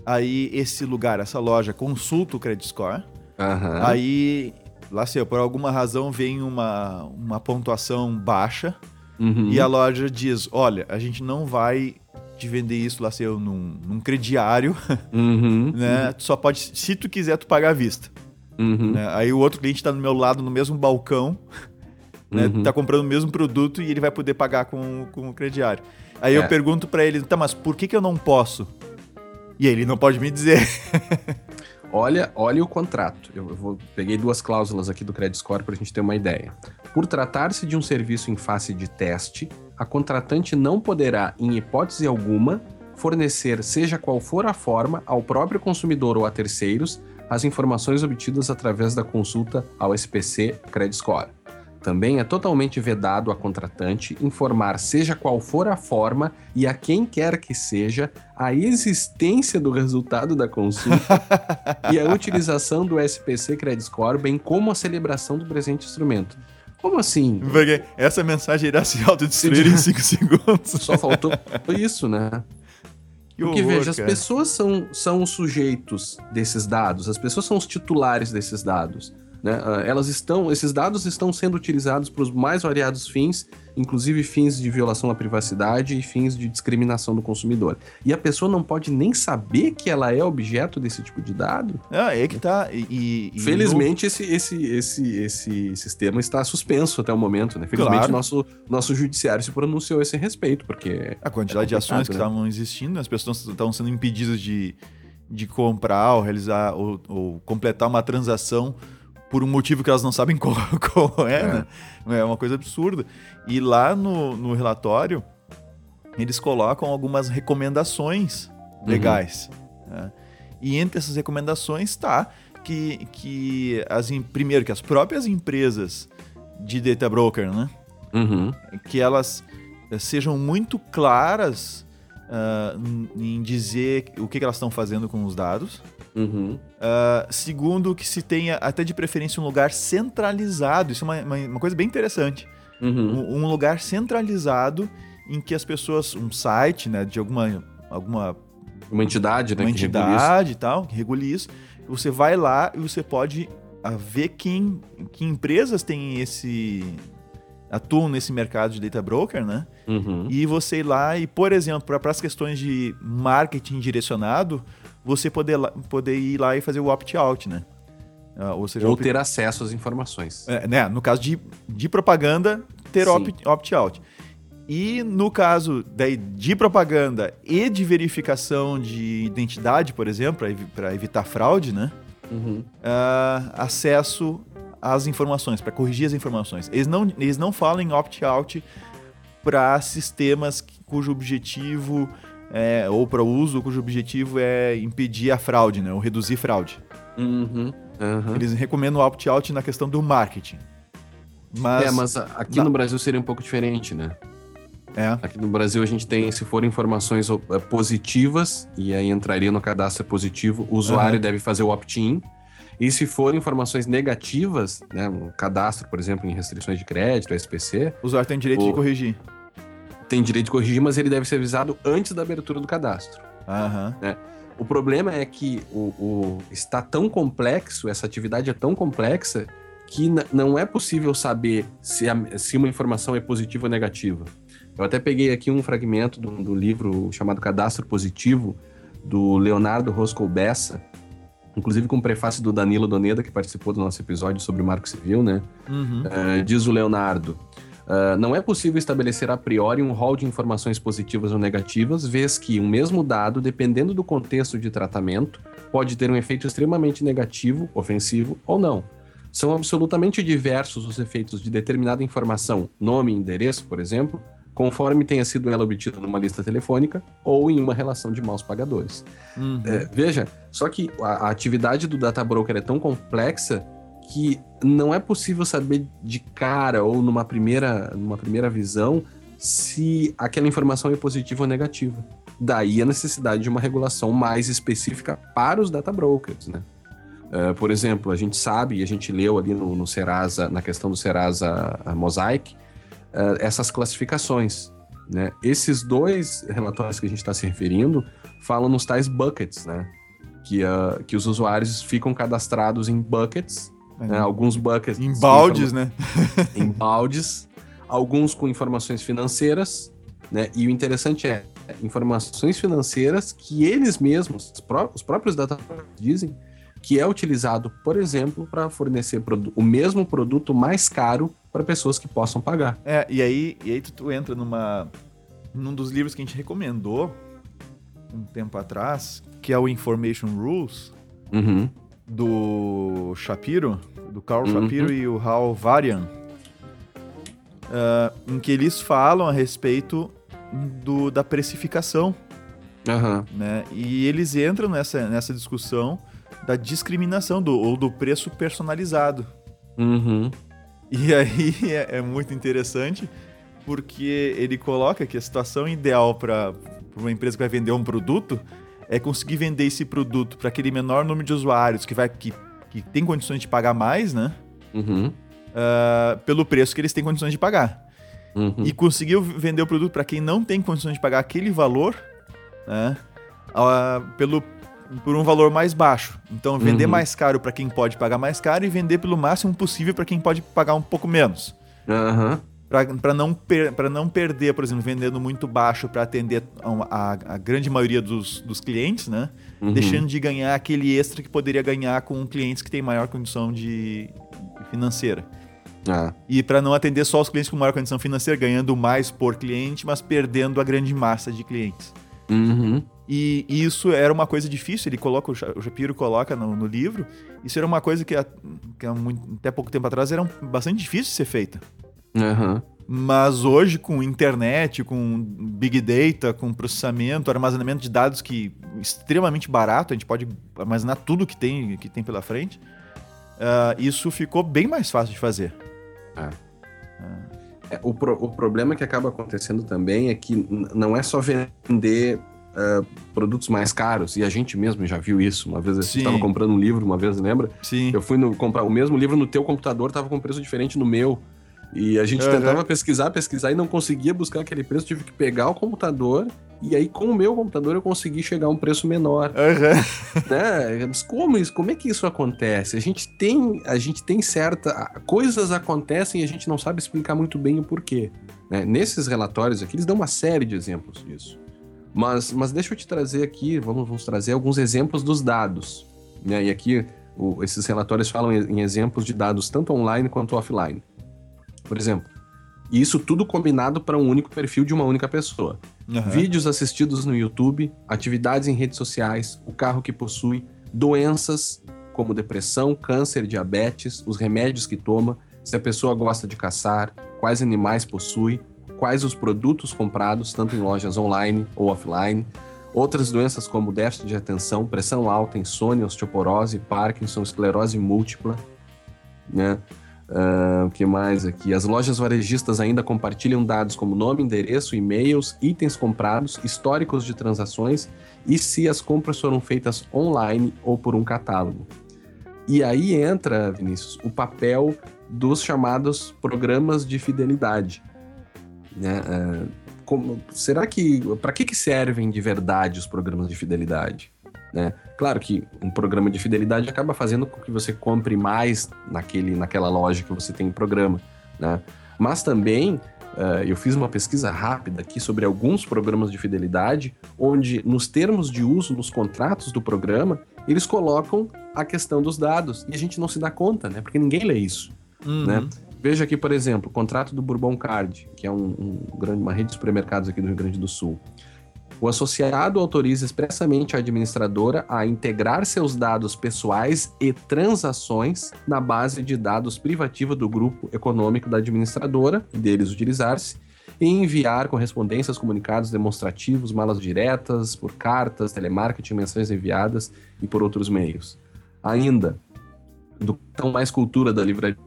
aí esse lugar, essa loja, consulta o credit score, uhum. aí, lá sei, por alguma razão vem uma, uma pontuação baixa uhum. e a loja diz, olha, a gente não vai te vender isso lá sei num, num crediário, uhum. né? Tu só pode, se tu quiser, tu pagar à vista. Uhum. Né? Aí o outro cliente está no meu lado no mesmo balcão né? Uhum. Tá comprando o mesmo produto e ele vai poder pagar com, com o crediário. Aí é. eu pergunto para ele, tá, mas por que, que eu não posso? E ele não pode me dizer. olha, olha o contrato. Eu, vou, peguei duas cláusulas aqui do Credit Score para a gente ter uma ideia. Por tratar-se de um serviço em face de teste, a contratante não poderá, em hipótese alguma, fornecer, seja qual for a forma, ao próprio consumidor ou a terceiros, as informações obtidas através da consulta ao SPC Credit Score. Também é totalmente vedado a contratante informar, seja qual for a forma e a quem quer que seja, a existência do resultado da consulta e a utilização do SPC Credit Score, bem como a celebração do presente instrumento. Como assim? Porque essa mensagem irá se autodestruir em 5 segundos. Só faltou isso, né? Que Porque horror, veja, cara. as pessoas são, são os sujeitos desses dados, as pessoas são os titulares desses dados. Né? Ah, elas estão, esses dados estão sendo utilizados para os mais variados fins, inclusive fins de violação à privacidade e fins de discriminação do consumidor. E a pessoa não pode nem saber que ela é objeto desse tipo de dado. Ah, é que tá. E, e Felizmente, no... esse, esse, esse, esse sistema está suspenso até o momento, né? Felizmente, claro. nosso, nosso judiciário se pronunciou a esse respeito, porque. A quantidade é de ações que né? estavam existindo, as pessoas estavam sendo impedidas de, de comprar ou realizar ou, ou completar uma transação por um motivo que elas não sabem qual, qual é, é, né? É uma coisa absurda. E lá no, no relatório, eles colocam algumas recomendações uhum. legais. Uhum. Né? E entre essas recomendações está que, que as, primeiro, que as próprias empresas de data broker, né? Uhum. Que elas eh, sejam muito claras uh, em dizer o que, que elas estão fazendo com os dados. Uhum. Uh, segundo, que se tenha até de preferência um lugar centralizado. Isso é uma, uma, uma coisa bem interessante. Uhum. Um, um, lugar centralizado em que as pessoas, um site, né, de alguma alguma uma entidade, né, uma entidade e tal, que regule isso. Você vai lá e você pode uh, ver quem que empresas têm esse atuam nesse mercado de data broker, né? Uhum. E você ir lá e, por exemplo, para as questões de marketing direcionado, você poder, poder ir lá e fazer o opt-out, né? Uh, ou seja, ou ter acesso às informações. É, né? No caso de, de propaganda, ter opt-out. Opt e no caso daí, de propaganda e de verificação de identidade, por exemplo, para evitar fraude, né? Uhum. Uh, acesso às informações, para corrigir as informações. Eles não, eles não falam em opt-out para sistemas cujo objetivo é, ou para uso cujo objetivo é impedir a fraude, né? Ou reduzir fraude. Uhum, uhum. Eles recomendam opt-out na questão do marketing. Mas, é, mas aqui na... no Brasil seria um pouco diferente, né? É. Aqui no Brasil a gente tem, se for informações é, positivas, e aí entraria no cadastro positivo, o usuário uhum. deve fazer o opt-in. E se for informações negativas, né, um cadastro, por exemplo, em restrições de crédito, SPC... O usuário tem direito o... de corrigir tem direito de corrigir, mas ele deve ser avisado antes da abertura do cadastro. Uhum. Né? O problema é que o, o, está tão complexo, essa atividade é tão complexa, que não é possível saber se, a, se uma informação é positiva ou negativa. Eu até peguei aqui um fragmento do, do livro chamado Cadastro Positivo, do Leonardo Roscoe Bessa, inclusive com o prefácio do Danilo Doneda, que participou do nosso episódio sobre o Marco Civil, né? Uhum. Uh, diz o Leonardo: Uh, não é possível estabelecer a priori um rol de informações positivas ou negativas, vez que um mesmo dado, dependendo do contexto de tratamento, pode ter um efeito extremamente negativo, ofensivo ou não. São absolutamente diversos os efeitos de determinada informação, nome e endereço, por exemplo, conforme tenha sido ela obtida numa lista telefônica ou em uma relação de maus pagadores. Uhum. É, veja, só que a, a atividade do data broker é tão complexa que não é possível saber de cara ou numa primeira, numa primeira visão se aquela informação é positiva ou negativa. Daí a necessidade de uma regulação mais específica para os data brokers, né? Uh, por exemplo, a gente sabe, e a gente leu ali no, no Serasa, na questão do Serasa Mosaic, uh, essas classificações. Né? Esses dois relatórios que a gente está se referindo falam nos tais buckets, né? Que, uh, que os usuários ficam cadastrados em buckets né? Alguns buckets. Em baldes, né? em baldes. Alguns com informações financeiras. Né? E o interessante é informações financeiras que eles mesmos, os próprios data dizem que é utilizado, por exemplo, para fornecer o mesmo produto mais caro para pessoas que possam pagar. É, e aí, e aí tu, tu, entra numa num dos livros que a gente recomendou um tempo atrás, que é o Information Rules, uhum. do Shapiro, do Carl uhum. Shapiro e o Hal Varian, uh, em que eles falam a respeito do, da precificação. Uhum. Né? E eles entram nessa, nessa discussão da discriminação do, ou do preço personalizado. Uhum. E aí é, é muito interessante porque ele coloca que a situação ideal para uma empresa que vai vender um produto é conseguir vender esse produto para aquele menor número de usuários que vai que, que tem condições de pagar mais, né? Uhum. Uh, pelo preço que eles têm condições de pagar. Uhum. E conseguiu vender o produto para quem não tem condições de pagar aquele valor, né? Uh, pelo, por um valor mais baixo. Então, vender Uhum. mais caro para quem pode pagar mais caro e vender pelo máximo possível para quem pode pagar um pouco menos. Aham. Para não, per, não perder, por exemplo, vendendo muito baixo para atender a, a- a grande maioria dos, dos clientes, né? Uhum. Deixando de ganhar aquele extra que poderia ganhar com clientes que têm maior condição de financeira. Ah, E para não atender só os clientes com maior condição financeira, ganhando mais por cliente, mas perdendo a grande massa de clientes. uhum. E isso era uma coisa difícil, ele coloca, o Sha- o Shapiro coloca no, no livro, isso era uma coisa que, que muito- até pouco tempo atrás era bastante difícil de ser feita. Aham. Mas hoje, com internet, com big data, com processamento, armazenamento de dados que extremamente barato, a gente pode armazenar tudo que tem, que tem pela frente, ah, isso ficou bem mais fácil de fazer. É, o, pro- o problema que acaba acontecendo também é que não é só vender ah, produtos mais caros, e a gente mesmo já viu isso. Uma vez a gente Sim. estava comprando um livro, uma vez, lembra? Sim. Eu fui no, comprar o mesmo livro no teu computador, tava com preço diferente no meu. E a gente Aham. tentava pesquisar, pesquisar e não conseguia buscar aquele preço. Tive que pegar o computador e aí com o meu computador eu consegui chegar a um preço menor. Aham. né? Mas como isso? Como é que isso acontece? A gente tem, a gente tem certa coisas acontecem e a gente não sabe explicar muito bem o porquê. né? Nesses relatórios aqui eles dão uma série de exemplos disso. Mas, mas deixa eu te trazer aqui, vamos, vamos trazer alguns exemplos dos dados. Né? E aqui o- esses relatórios falam em exemplos de dados tanto online quanto offline. Por exemplo, e isso tudo combinado para um único perfil de uma única pessoa. Aham. Vídeos assistidos no YouTube, atividades em redes sociais, o carro que possui, doenças como depressão, câncer, diabetes, os remédios que toma, se a pessoa gosta de caçar, quais animais possui, quais os produtos comprados, tanto em lojas online ou offline, outras doenças como déficit de atenção, pressão alta, insônia, osteoporose, Parkinson, esclerose múltipla, né? Ah, o que mais aqui? As lojas varejistas ainda compartilham dados como nome, endereço, e-mails, itens comprados, históricos de transações e se as compras foram feitas online ou por um catálogo. E aí entra, Vinícius, o papel dos chamados programas de fidelidade. Né? Ah, como- será que para que, que servem de verdade os programas de fidelidade? Né? Claro que um programa de fidelidade acaba fazendo com que você compre mais naquele, naquela loja que você tem em programa, né? Mas também eh, eu fiz uma pesquisa rápida aqui sobre alguns programas de fidelidade, onde nos termos de uso, nos contratos do programa, eles colocam a questão dos dados e a gente não se dá conta, né? Porque ninguém lê isso. Uhum. né? Veja aqui, por exemplo, o contrato do Bourbon Card, que é um, um grande, uma rede de supermercados aqui do Rio Grande do Sul. O associado autoriza expressamente a administradora a integrar seus dados pessoais e transações na base de dados privativa do grupo econômico da administradora deles utilizar-se e enviar correspondências, comunicados demonstrativos, malas diretas, por cartas, telemarketing, mensagens enviadas e por outros meios. Ainda, do tão mais cultura da livraria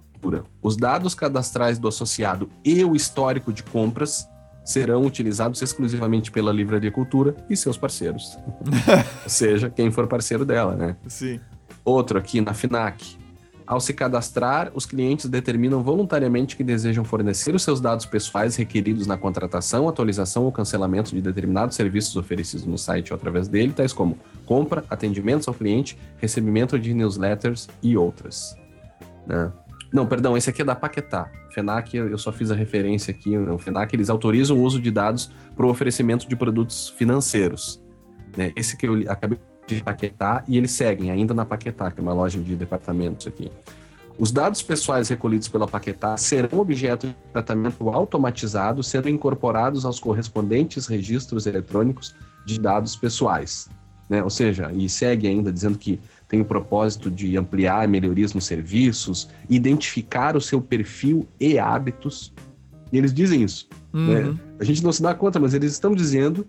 os dados cadastrais do associado e o histórico de compras serão utilizados exclusivamente pela Livraria Cultura e seus parceiros. Ou seja, quem for parceiro dela, né? Sim. Outro aqui na FINAC. Ao se cadastrar, os clientes determinam voluntariamente que desejam fornecer os seus dados pessoais requeridos na contratação, atualização ou cancelamento de determinados serviços oferecidos no site ou através dele, tais como compra, atendimentos ao cliente, recebimento de newsletters e outras. né? Não, perdão, esse aqui é da Paquetá. FENAC, eu só fiz a referência aqui. O FENAC, eles autorizam o uso de dados para o oferecimento de produtos financeiros. né? Esse que eu acabei de Paquetá, e eles seguem ainda na Paquetá, que é uma loja de departamentos aqui. Os dados pessoais recolhidos pela Paquetá serão objeto de tratamento automatizado, sendo incorporados aos correspondentes registros eletrônicos de dados pessoais. né? Ou seja, e segue ainda dizendo que tem o propósito de ampliar melhorias nos serviços, identificar o seu perfil e hábitos. E eles dizem isso. Uhum. né? A gente não se dá conta, mas eles estão dizendo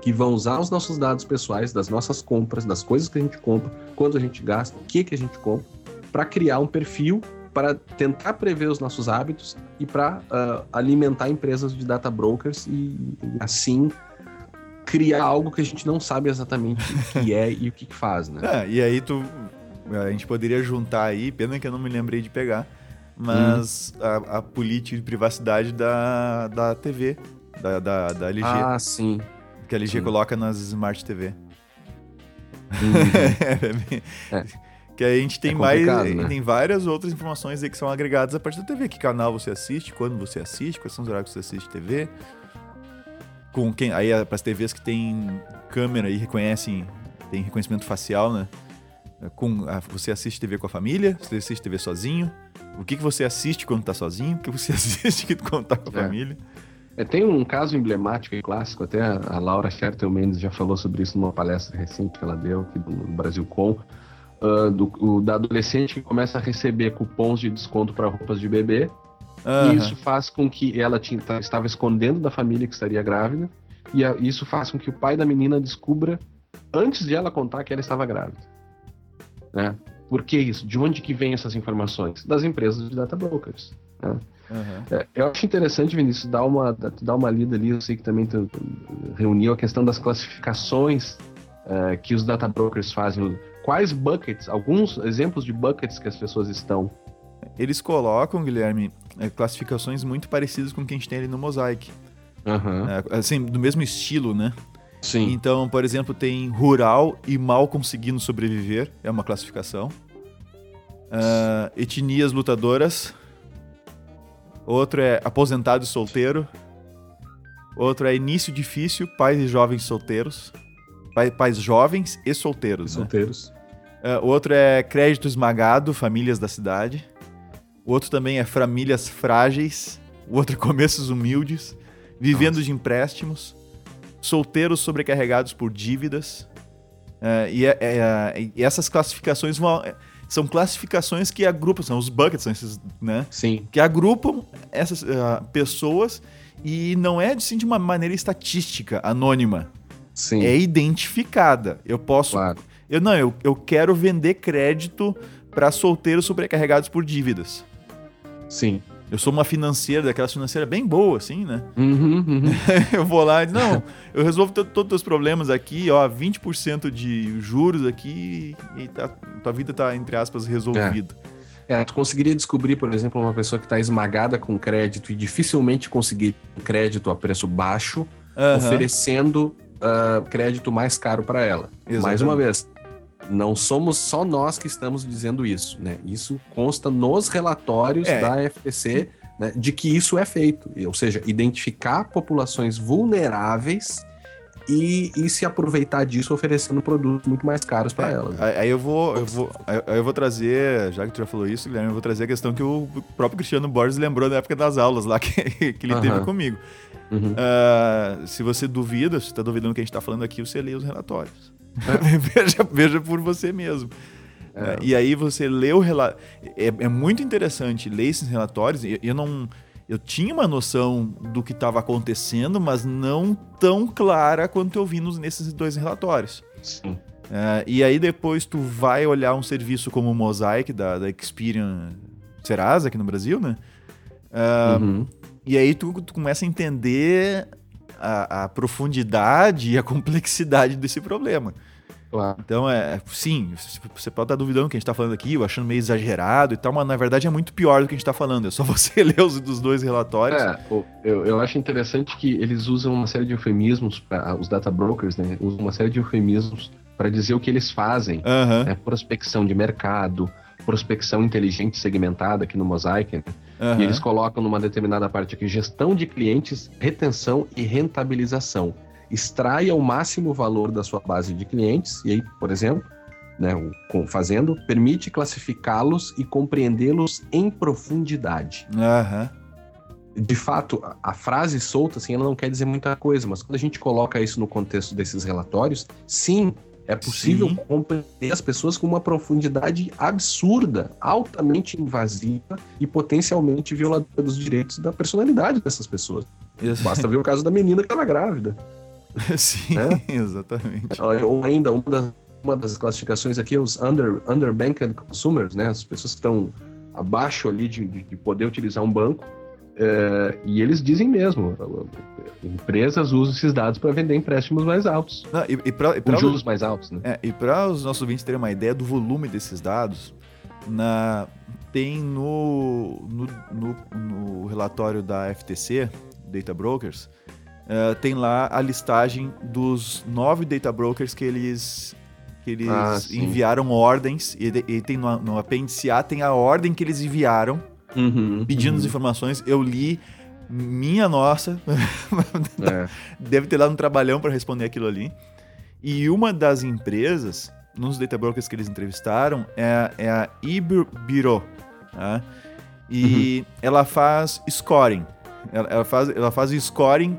que vão usar os nossos dados pessoais, das nossas compras, das coisas que a gente compra, quando a gente gasta, o que, que a gente compra, para criar um perfil para tentar prever os nossos hábitos e para uh, alimentar empresas de data brokers e, e, assim criar algo que a gente não sabe exatamente o que é e o que, que faz, né? É, e aí tu a gente poderia juntar aí, pena que eu não me lembrei de pegar, mas hum. a, a, política de privacidade da, da TV, da, da, da LG. Ah, sim. Que a LG sim. coloca nas Smart TV. Uhum. é, que a gente tem é mais. Né? Tem várias outras informações aí que são agregadas a partir da TV. Que canal você assiste, quando você assiste, quais são os horários que você assiste TV. Com quem. Aí para as TVs que tem câmera e reconhecem. Tem reconhecimento facial, né? Com, você assiste TV com a família, você assiste TV sozinho. O que, que você assiste quando tá sozinho, o que você assiste quando tá com a é. família. É, tem um caso emblemático e clássico, até a Laura Schertel Mendes já falou sobre isso numa palestra recente que ela deu aqui no Brasil Com, uh, do, o, da adolescente que começa a receber cupons de desconto para roupas de bebê, uhum. e isso faz com que ela tinha, tá, estava escondendo da família que estaria grávida, e a, isso faz com que o pai da menina descubra, antes de ela contar que ela estava grávida. Né? Por que isso? De onde que vem essas informações? Das empresas de data brokers. Né? Uhum. É, eu acho interessante, Vinícius, dar uma, dar uma lida ali. Eu sei que também tu, reuniu a questão das classificações uh, que os data brokers fazem. Quais buckets, alguns exemplos de buckets que as pessoas estão. Eles colocam, Guilherme, é, classificações muito parecidas com o que a gente tem ali no Mosaic. Uhum. É, assim, do mesmo estilo, né? Sim. Então, por exemplo, tem rural e mal conseguindo sobreviver, é uma classificação. Uh, etnias lutadoras, Outro é aposentado e solteiro. Outro é início difícil, pais e jovens solteiros. Pais jovens e solteiros. E solteiros. Né? Uh, outro é crédito esmagado, famílias da cidade. O outro também é famílias frágeis. O outro é começos humildes. Vivendo Nossa. de empréstimos. Solteiros sobrecarregados por dívidas. Uh, e, é, e, essas classificações vão são classificações que agrupam, são os buckets, são esses, né? Sim. Que agrupam essas uh, pessoas e não é assim de uma maneira estatística, anônima. Sim. É identificada. Eu posso. Claro. Eu não, eu, eu quero vender crédito para solteiros sobrecarregados por dívidas. Sim. Eu sou uma financeira, daquelas financeiras bem boa, assim, né? Uhum, uhum. eu vou lá e não, eu resolvo todos os problemas aqui, ó, 20% de juros aqui e tá, tua vida tá, entre aspas, resolvida. É. é tu conseguiria descobrir, por exemplo, uma pessoa que está esmagada com crédito e dificilmente conseguir crédito a preço baixo, uhum. oferecendo uh, crédito mais caro para ela. Exatamente. Mais uma vez, não somos só nós que estamos dizendo isso, né? Isso consta nos relatórios é. da FTC né, de que isso é feito, ou seja, identificar populações vulneráveis e, e, se aproveitar disso oferecendo produtos muito mais caros para é, elas. Aí eu vou, eu vou, aí eu vou trazer, já que tu já falou isso, Guilherme, eu vou trazer a questão que o próprio Cristiano Borges lembrou na época das aulas lá que, que ele uhum. teve comigo. Uhum. Uh, se você duvida, se está duvidando do que a gente está falando aqui, você lê os relatórios. veja, veja por você mesmo. É. E aí você lê o relatório. É, é, muito interessante ler esses relatórios. Eu, eu não. Eu tinha uma noção do que estava acontecendo, mas não tão clara quanto eu vi nos, nesses dois relatórios. Sim. É, e aí depois tu vai olhar um serviço como o Mosaic da, da Experian Serasa aqui no Brasil, né? Uh, uhum. E aí tu, tu começa a entender a, a profundidade e a complexidade desse problema. Claro. Então, é, sim, você pode estar duvidando do que a gente está falando aqui, ou achando meio exagerado e tal, mas na verdade é muito pior do que a gente está falando. É só você ler os dos dois relatórios. É, eu, eu acho interessante que eles usam uma série de eufemismos, pra, os data brokers, né, usam uma série de eufemismos para dizer o que eles fazem. Uhum. Né, prospecção de mercado, prospecção inteligente segmentada aqui no Mosaic, né? Uhum. e eles colocam numa determinada parte aqui gestão de clientes, retenção e rentabilização. Extraia o máximo valor da sua base de clientes, e aí, por exemplo, né, fazendo, permite classificá-los e compreendê-los em profundidade. Uhum. De fato, a, frase solta, assim, ela não quer dizer muita coisa, mas quando a gente coloca isso no contexto desses relatórios, sim, é possível Sim. compreender as pessoas com uma profundidade absurda, altamente invasiva e potencialmente violadora dos direitos da personalidade dessas pessoas. Isso. Basta ver o caso da menina que estava grávida. Sim, né? exatamente. Ou ainda, uma das, uma das classificações aqui é os under, underbanked consumers, né? As pessoas que estão abaixo ali de, de poder utilizar um banco. É, e eles dizem mesmo, empresas usam esses dados para vender empréstimos mais altos. Não, e, e pra, e pra juros mais altos, né? É, e para os nossos ouvintes terem uma ideia do volume desses dados, na, tem no, no, no, no relatório da FTC, Data Brokers, uh, tem lá a listagem dos nove data brokers que eles que eles ah, enviaram ordens, e, e tem no, no apêndice A tem a ordem que eles enviaram, uhum, pedindo uhum. as informações. Eu li, minha nossa, é. deve ter dado um trabalhão para responder aquilo ali. E uma das empresas, nos data brokers que eles entrevistaram, é, é a Ibiro, tá? E uhum. ela faz scoring. Ela, ela, faz, ela faz scoring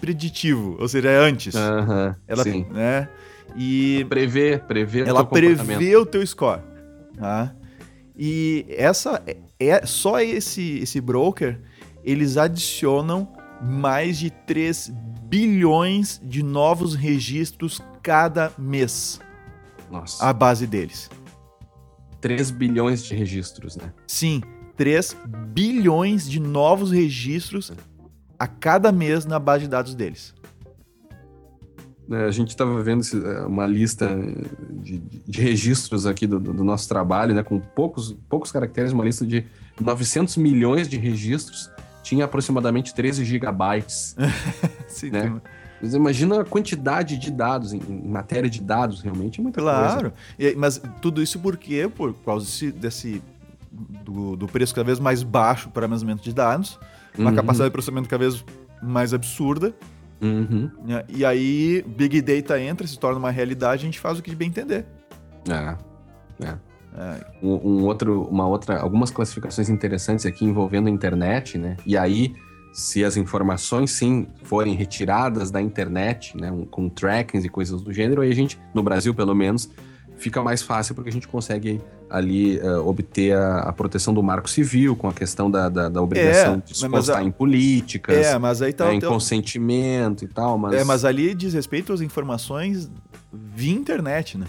preditivo, ou seja, é antes. Uhum, ela, sim. né? E prevê, prevê ela prevê o teu score, tá? E essa é, é só esse esse broker, eles adicionam mais de 3 bilhões de novos registros cada mês. Nossa. A base deles. 3 bilhões de registros, né? Sim, 3 bilhões de novos registros a cada mês na base de dados deles. É, a gente estava vendo é, uma lista de, de registros aqui do, do, nosso trabalho, né, com poucos, poucos caracteres, uma lista de 900 milhões de registros, tinha aproximadamente 13 gigabytes. Sim, né? Mas imagina a quantidade de dados, em, em, matéria de dados, realmente é muita claro. coisa. Claro, mas tudo isso por quê? Por causa desse, desse do, do, preço cada vez mais baixo para armazenamento de dados, uma uhum. capacidade de processamento cada vez mais absurda, Uhum. Né? E aí, Big Data entra, se torna uma realidade, a gente faz o que bem entender. É. é. é. Um, um, outro, uma outra, algumas classificações interessantes aqui envolvendo a internet, né? E aí, se as informações sim forem retiradas da internet, né, um, com trackings e coisas do gênero, aí a gente, no Brasil pelo menos, fica mais fácil porque a gente consegue ali uh, obter a, a, proteção do marco civil com a questão da, da, da obrigação é, de se postar em políticas, é, mas aí tá, né, em consentimento e tal. Mas... É, mas ali diz respeito às informações via internet, né?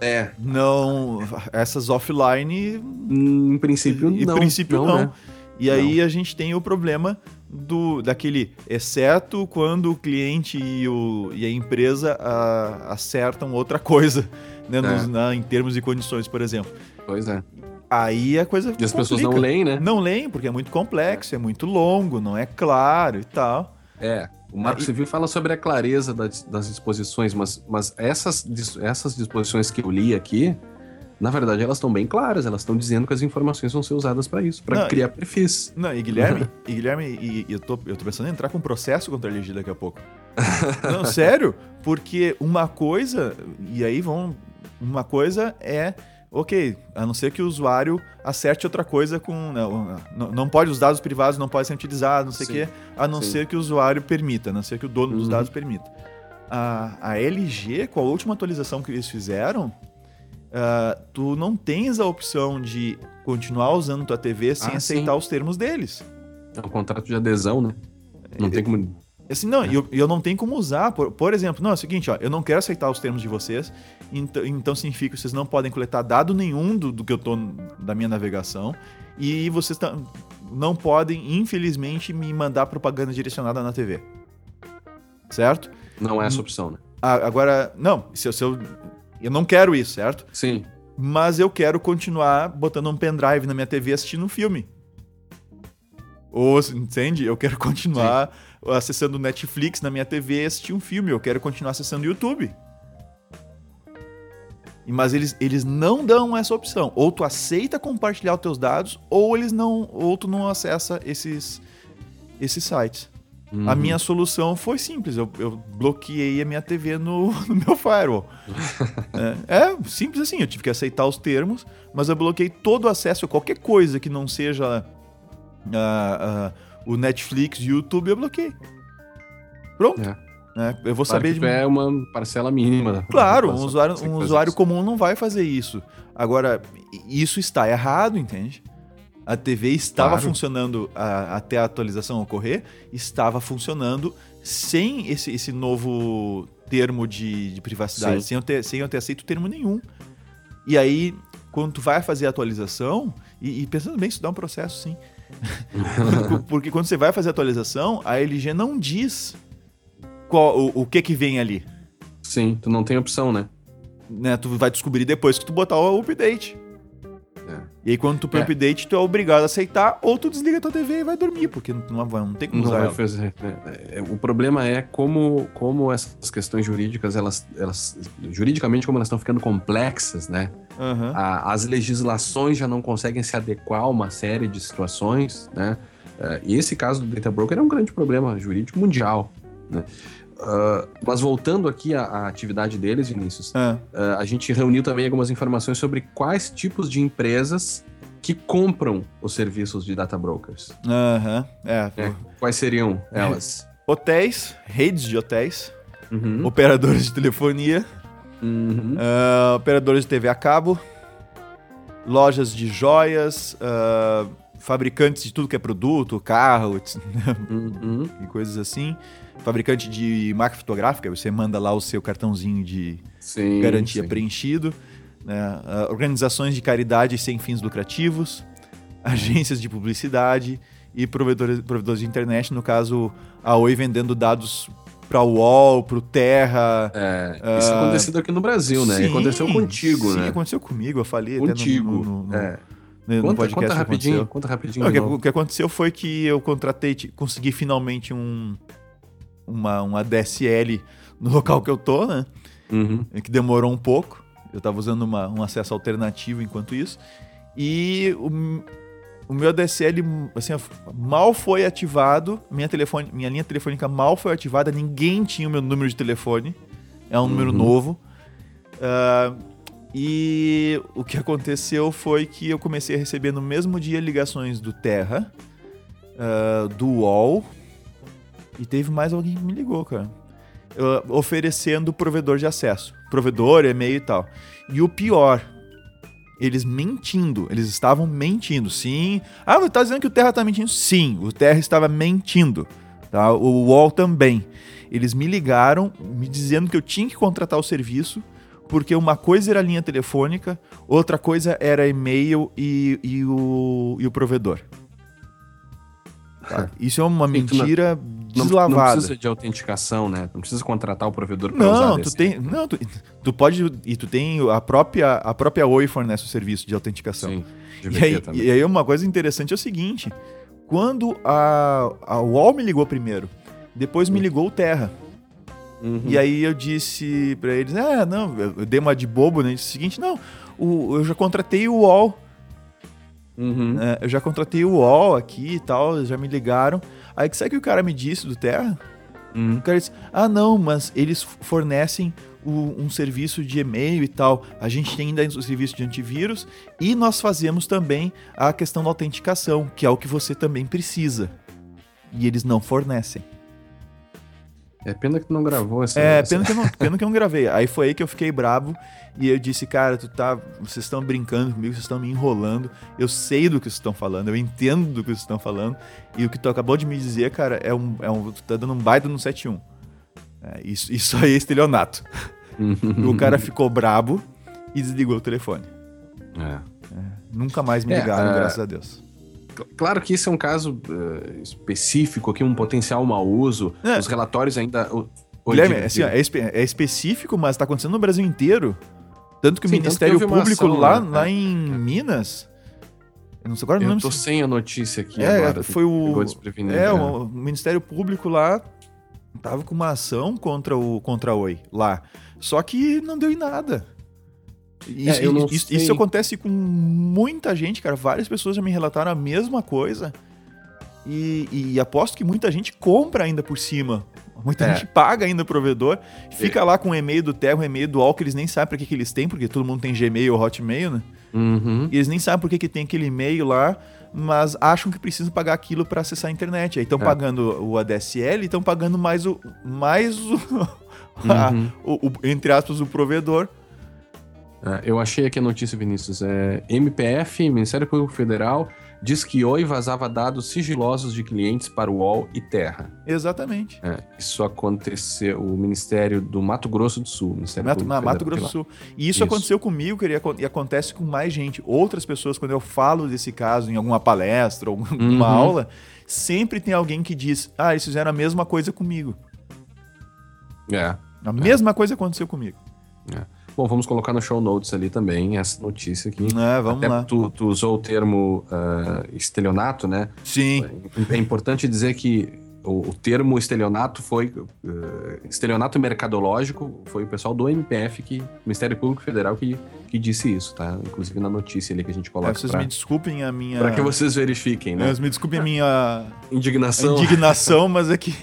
É. Não, essas offline. Em princípio, não. Em princípio, não. não. Né? E aí a gente tem o problema do daquele, exceto quando o cliente e, o, e a empresa a, acertam outra coisa, né, nos, é. na, em termos e condições, por exemplo. Pois é. Aí a coisa. E as pessoas não leem, né? Não leem, porque é muito complexo, é, é muito longo, não é claro e tal. É. O Marco Civil fala sobre a clareza das, das disposições, mas, mas essas, essas disposições que eu li aqui, na verdade, elas estão bem claras, elas estão dizendo que as informações vão ser usadas para isso, para criar perfis. Não, e Guilherme, e Guilherme, e, e, eu, tô, eu tô pensando em entrar com um processo contra a LG daqui a pouco. não, sério, porque uma coisa, e aí vão. Uma coisa é ok, a não ser que o usuário acerte outra coisa com. Não, não, não pode, os dados privados não podem ser utilizados, não sei o quê, a não sim. ser que o usuário permita, a não ser que o dono uhum. dos dados permita. A, a LG, com a última atualização que eles fizeram, uh, tu não tens a opção de continuar usando tua TV sem ah, aceitar sim. os termos deles. É um contrato de adesão, né? Não é, tem como. Assim, não, é. eu, eu não tenho como usar. Por, por exemplo, não, é o seguinte, ó, eu não quero aceitar os termos de vocês, então, então significa que vocês não podem coletar dado nenhum do, do que eu tô da minha navegação, e vocês não podem, infelizmente, me mandar propaganda direcionada na TV. Certo? Não é essa opção, né? Agora, não, se, se eu, eu não quero isso, certo? Sim. Mas eu quero continuar botando um pendrive na minha TV assistindo um filme. Ou, entende? Eu quero continuar Sim. acessando Netflix na minha TV e assistir um filme. Eu quero continuar acessando YouTube. Mas eles, eles não dão essa opção. Ou tu aceita compartilhar os teus dados, ou eles não, ou tu não acessa esses, esses sites. Uhum. A minha solução foi simples, eu, eu bloqueei a minha TV no, no meu firewall. é, é, simples assim, eu tive que aceitar os termos, mas eu bloqueei todo o acesso a qualquer coisa que não seja o Netflix, YouTube, eu bloqueei. Pronto. É. É, eu vou claro saber de. É uma parcela mínima. Claro, um usuário, um usuário comum não vai fazer isso. Agora, isso está errado, entende? A TV estava claro. funcionando a, até a atualização ocorrer, estava funcionando sem esse, esse novo termo de, de privacidade, sem eu, ter, sem eu ter aceito termo nenhum. E aí, quando tu vai fazer a atualização, E, e pensando bem, isso dá um processo, sim. Porque quando você vai fazer a atualização, a LG não diz qual, o, o que que vem ali. Sim, tu não tem opção, né? né? Tu vai descobrir depois que tu botar o update. É. E aí, quando tu põe é. update, tu é obrigado a aceitar, ou tu desliga tua TV e vai dormir, porque não, não, não tem como não usar. Vai fazer. É, é, o problema é como, como essas questões jurídicas, elas, elas. Juridicamente, como elas estão ficando complexas, né? Uhum. A, as legislações já não conseguem se adequar a uma série de situações, né? E esse caso do Data Broker é um grande problema jurídico mundial, né? Uh, mas voltando aqui à, à, atividade deles, Vinícius, uh, a gente reuniu também algumas informações sobre quais tipos de empresas que compram os serviços de data brokers. Aham, é. é. Quais seriam elas? Hotéis, redes de hotéis, uhum. operadores de telefonia, uhum. uh, operadores de TV a cabo, lojas de joias, fabricantes de tudo que é produto, carro uhum. e coisas assim fabricante de marca fotográfica, você manda lá o seu cartãozinho de sim, garantia sim. preenchido, né? uh, organizações de caridade sem fins lucrativos, agências de publicidade e provedores, provedores de internet, no caso a Oi vendendo dados para o UOL, para o Terra. É, isso uh, aconteceu aqui no Brasil, né? Sim, aconteceu contigo, sim, né? aconteceu comigo, eu falei contigo, até no, no, no, é. No conta, podcast conta rapidinho, conta rapidinho. Não, o, que, o, que, aconteceu foi que eu contratei, consegui finalmente um, uma, uma DSL no local que eu tô, né? Uhum. Que demorou um pouco. Eu tava usando uma, um acesso alternativo enquanto isso. E o, o meu DSL assim, mal foi ativado, minha, telefone, minha linha telefônica mal foi ativada, ninguém tinha o meu número de telefone. É um uhum. número novo. Uh, e o que aconteceu foi que eu comecei a receber no mesmo dia ligações do Terra, uh, do UOL, e teve mais alguém que me ligou, cara. Uh, oferecendo provedor de acesso. Provedor, e-mail e tal. E o pior, eles mentindo. Eles estavam mentindo. Sim. Ah, você tá dizendo que o Terra tá mentindo? Sim, o Terra estava mentindo. Tá? O UOL também. Eles me ligaram me dizendo que eu tinha que contratar o serviço porque uma coisa era a linha telefônica, outra coisa era e-mail e, e, o, e o provedor. Tá? Isso é uma mentira deslavada. Não, precisa de autenticação, né? Não precisa contratar o provedor para usar Não, tu tem, não, tu, tu, pode e tu tem a própria a própria Oi fornece o serviço de autenticação. Sim, e aí, também. e aí uma coisa interessante é o seguinte, quando a a UOL me ligou primeiro, depois me hum. ligou o Terra. Uhum. E aí eu disse para eles, ah, não, eu dei uma de bobo, né? Eu disse o seguinte, não, o, eu já contratei o UOL. Uhum. É, eu já contratei o UOL aqui e tal, já me ligaram. Aí sabe que o cara me disse do Terra? Hum. O cara disse: Ah, não, mas eles fornecem o, um serviço de e-mail e tal. A gente tem ainda o serviço de antivírus e nós fazemos também a questão da autenticação, que é o que você também precisa. E eles não fornecem. É pena que tu não gravou essa. É, pena que, eu não, pena que eu não gravei. Aí foi aí que eu fiquei bravo e eu disse, cara, tu tá. Vocês estão brincando comigo, vocês estão me enrolando. Eu sei do que vocês estão falando, eu entendo do que vocês estão falando. E o que tu acabou de me dizer, cara, é um. É um tu tá dando um baita no 71. É, isso, isso aí é estelionato. o cara ficou brabo e desligou o telefone. É. É, nunca mais me é, ligaram, graças a Deus. Claro que isso é um caso uh, específico aqui, um potencial mau uso. É. Os relatórios ainda. O, Guilherme, assim, é, espe é, específico, mas está acontecendo no Brasil inteiro. Tanto que Sim, o Ministério Público ação, lá, né? lá em Minas. Eu não sei agora não Eu tô se... sem a notícia aqui é, agora. Foi o. É, né? o Ministério Público lá tava com uma ação contra o contra a Oi lá. Só que não deu em nada. Isso, é, isso, isso, acontece com muita gente, cara. Várias pessoas já me relataram a mesma coisa. E, e aposto que muita gente compra ainda por cima. Muita é. gente paga ainda o provedor, fica é. lá com o e-mail do Terra, o e-mail do All, que eles nem sabem para que, que eles têm, porque todo mundo tem Gmail ou Hotmail, né? Uhum. E eles nem sabem por que, que tem aquele e-mail lá, mas acham que precisam pagar aquilo para acessar a internet. Aí estão é. pagando o ADSL e estão pagando mais o. mais o, uhum. a, o, o, Entre aspas, o provedor eu achei aqui a notícia, Vinícius. É, MPF, Ministério Público Federal, diz que Oi vazava dados sigilosos de clientes para o UOL e Terra. Exatamente. É, isso aconteceu, o Ministério do Mato Grosso do Sul. Ministério Mato, Mato Grosso do Sul. E isso, isso, aconteceu comigo e acontece com mais gente. Outras pessoas, quando eu falo desse caso em alguma palestra ou alguma uhum. aula, sempre tem alguém que diz: Ah, eles fizeram a mesma coisa comigo. É. A mesma coisa aconteceu comigo. É. Bom, vamos colocar no show notes ali também essa notícia aqui. É, vamos Até lá. Tu, tu, usou o termo uh, estelionato, né? Sim. É, é importante dizer que o, o termo estelionato foi uh, estelionato mercadológico foi o pessoal do MPF que Ministério Público Federal que, que disse isso, tá? Inclusive na notícia ali que a gente coloca. É, vocês pra, me desculpem a minha. Para que vocês verifiquem, né? Mas me desculpem a minha indignação. A indignação, mas é que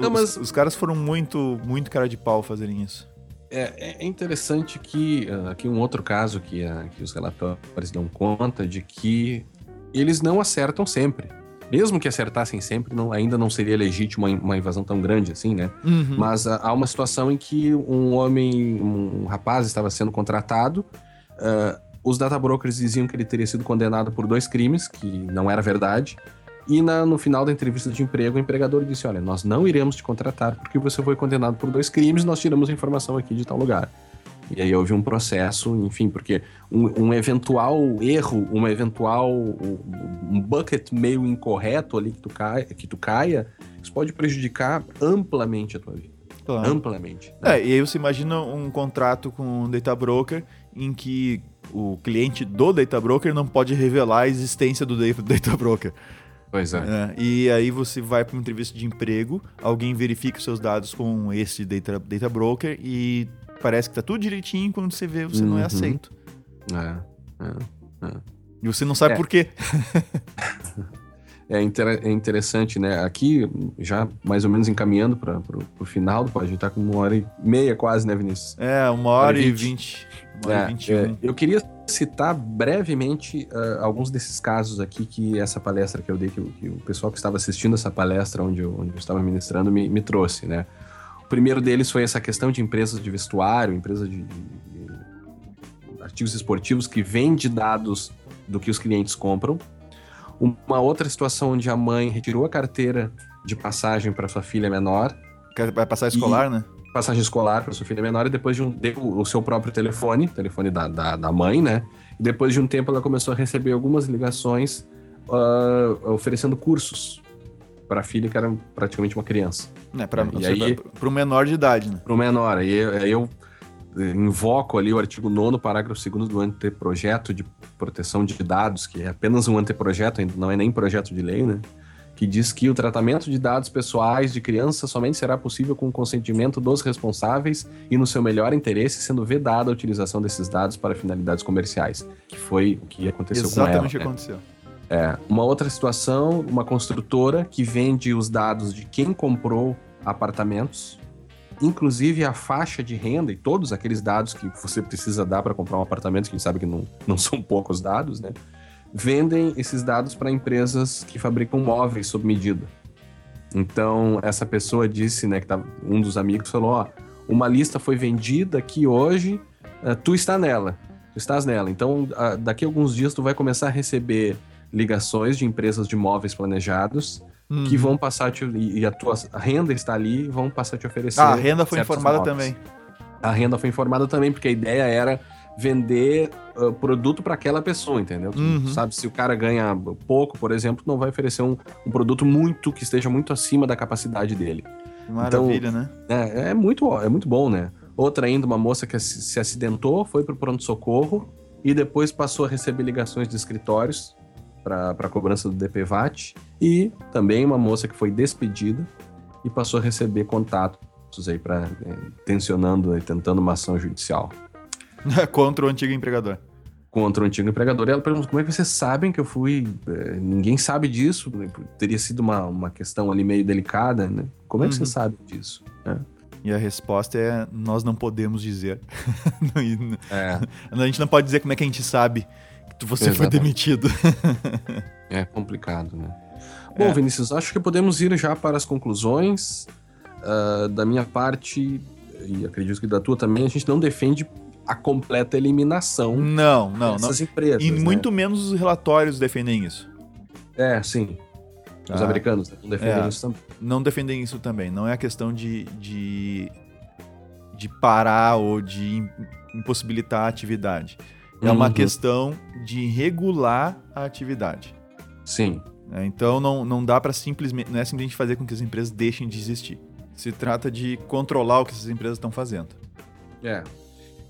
Não, mas... os, os, caras foram muito, muito cara de pau fazerem isso. É, é interessante que uh, aqui um outro caso que, uh, que os relatórios dão conta de que eles não acertam sempre. Mesmo que acertassem sempre, não, ainda não seria legítimo uma, invasão tão grande assim, né? Uhum. Mas uh, há uma situação em que um homem, um rapaz estava sendo contratado, os data brokers diziam que ele teria sido condenado por dois crimes, que não era verdade, e na, no final da entrevista de emprego, o empregador disse: Olha, nós não iremos te contratar porque você foi condenado por dois crimes, nós tiramos a informação aqui de tal lugar. E aí houve um processo, enfim, porque um, um eventual erro, uma eventual um bucket meio incorreto ali que tu, caia, que tu caia, isso pode prejudicar amplamente a tua vida. Claro. Amplamente. Né? É, e aí você imagina um contrato com um data broker em que o cliente do data broker não pode revelar a existência do data broker. Pois é. é. E aí você vai para uma entrevista de emprego, alguém verifica os seus dados com esse data, data broker e parece que tá tudo direitinho, quando você vê, você uhum. não é uhum. aceito. É, é, é. E você não sabe é. por quê. é, inter é interessante, né? Aqui, já mais ou menos encaminhando para o final, a gente tá com uma hora e meia quase, né, Vinícius? É, uma hora. Uma hora e vinte. É, eu queria citar brevemente uh, alguns desses casos aqui que essa palestra que eu dei, que, que, o pessoal que estava assistindo essa palestra onde eu, onde eu estava ministrando me, me, trouxe, né? O primeiro deles foi essa questão de empresas de vestuário, empresas de, de, de artigos esportivos que vende dados do que os clientes compram. Uma outra situação onde a mãe retirou a carteira de passagem para sua filha menor. Vai passar escolar, e, né? Passagem escolar para sua filha menor e depois de um deu o seu próprio telefone, telefone da, da, da, mãe, né? E depois de um tempo ela começou a receber algumas ligações uh, oferecendo cursos para a filha que era praticamente uma criança. É, para o menor de idade, né? Para o menor. Aí, aí eu invoco ali o artigo 9 parágrafo 2 do anteprojeto de proteção de dados, que é apenas um anteprojeto, ainda não é nem projeto de lei, né? Que diz que o tratamento de dados pessoais de crianças somente será possível com o consentimento dos responsáveis e no seu melhor interesse, sendo vedada a utilização desses dados para finalidades comerciais, que foi o que aconteceu Exatamente com ela. Exatamente o que né? aconteceu. É, uma outra situação, uma construtora que vende os dados de quem comprou apartamentos, inclusive a faixa de renda e todos aqueles dados que você precisa dar para comprar um apartamento, que a gente sabe que não, não são poucos dados, né? Vendem esses dados para empresas que fabricam móveis sob medida. Então, essa pessoa disse, né, que tá, um dos amigos falou, ó, uma lista foi vendida aqui hoje, uh, tu está nela, tu estás nela. Então, daqui a alguns dias tu vai começar a receber ligações de empresas de móveis planejados uhum. que vão passar te, e a tua renda está ali, vão passar a te oferecer. Ah, a renda foi informada móveis. também. A renda foi informada também, porque a ideia era vender uh, produto para aquela pessoa, entendeu? Uhum. Sabe, se o cara ganha pouco, por exemplo, não vai oferecer um, um, produto muito que esteja muito acima da capacidade dele. Maravilha, então, né? É, é, muito, é muito bom, né? Outra ainda, uma moça que se acidentou, foi para o pronto-socorro e depois passou a receber ligações de escritórios para a cobrança do DPVAT. E também uma moça que foi despedida e passou a receber contatos aí para é, tensionando e tentando uma ação judicial. Contra o antigo empregador. Contra o antigo empregador. E ela pergunta: como é que vocês sabem que eu fui. É, ninguém sabe disso. Teria sido uma, uma questão ali meio delicada, né? Como é que uhum. você sabe disso? É. E a resposta é: nós não podemos dizer. é. A gente não pode dizer como é que a gente sabe que você Exatamente. foi demitido. é complicado, né? Bom, é. Vinícius, acho que podemos ir já para as conclusões. Uh, da minha parte, e acredito que da tua também, a gente não defende a completa eliminação não, não, dessas não. empresas. E né? muito menos os relatórios defendem isso. É, sim. Os ah, americanos não defendem é, isso também. Não defendem isso também. Não é a questão de, de, de parar ou de impossibilitar a atividade. É uhum. uma questão de regular a atividade. Sim. É, então não, não dá para simplesmente. Não é simplesmente fazer com que as empresas deixem de existir. Se trata de controlar o que essas empresas estão fazendo. É.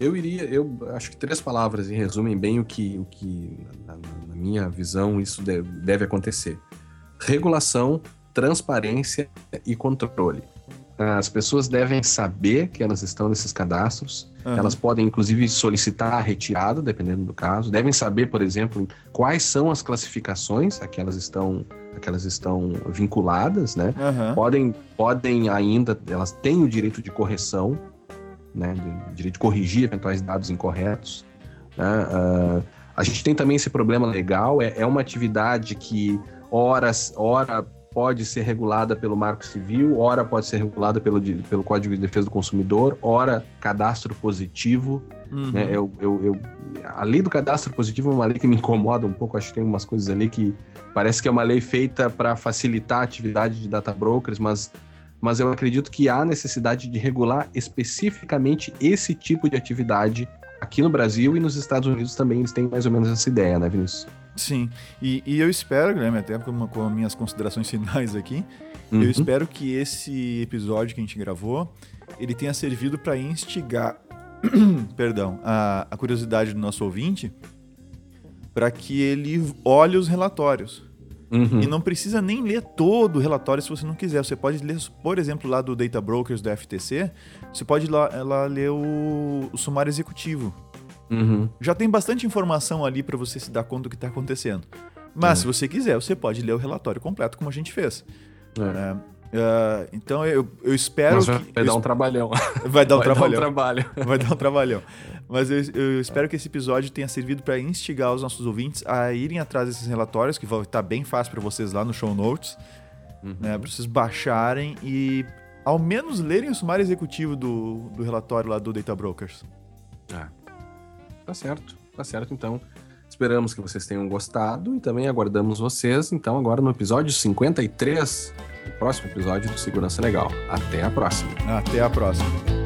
Eu iria, eu acho que três palavras resumem bem o que, o que na, na minha visão, isso deve, deve acontecer: regulação, transparência e controle. As pessoas devem saber que elas estão nesses cadastros. Uhum. Elas podem, inclusive, solicitar a retirada, dependendo do caso. Devem saber, por exemplo, quais são as classificações a que elas estão, a que elas estão vinculadas, né? Uhum. Podem, podem ainda, elas têm o direito de correção, né? O direito de corrigir eventuais dados incorretos. Né? Uh, a gente tem também esse problema legal. É, é uma atividade que horas, hora pode ser regulada pelo Marco Civil, ora pode ser regulada pelo, pelo Código de Defesa do Consumidor, ora cadastro positivo. Uhum. Né? Eu, eu, eu, a lei do cadastro positivo é uma lei que me incomoda um pouco, acho que tem umas coisas ali que parece que é uma lei feita para facilitar a atividade de data brokers, mas, mas eu acredito que há necessidade de regular especificamente esse tipo de atividade aqui no Brasil e nos Estados Unidos também eles têm mais ou menos essa ideia, né, Vinícius? Sim, e, e eu espero, Guilherme, até com, com as minhas considerações finais aqui, uhum. eu espero que esse episódio que a gente gravou, ele tenha servido para instigar, perdão, a, a curiosidade do nosso ouvinte, para que ele olhe os relatórios. Uhum. E não precisa nem ler todo o relatório se você não quiser. Você pode ler, por exemplo, lá do Data Brokers do FTC, você pode lá, lá ler o, o sumário executivo. Uhum. Já tem bastante informação ali para você se dar conta do que está acontecendo. Mas se você quiser, você pode ler o relatório completo, como a gente fez. É. Uh, então eu, eu espero Mas vai, que. Vai dar um trabalhão. Vai dar um vai trabalhão. Dar um trabalho. Vai dar um trabalhão. Mas eu, eu espero que esse episódio tenha servido para instigar os nossos ouvintes a irem atrás desses relatórios, que vai estar bem fácil para vocês lá no show notes. Uhum. Né, para vocês baixarem e ao menos lerem o sumário executivo do, do relatório lá do Data Brokers. É. Tá certo, tá certo então. Esperamos que vocês tenham gostado e também aguardamos vocês, então, agora no episódio 53, o próximo episódio do Segurança Legal. Até a próxima. Até a próxima.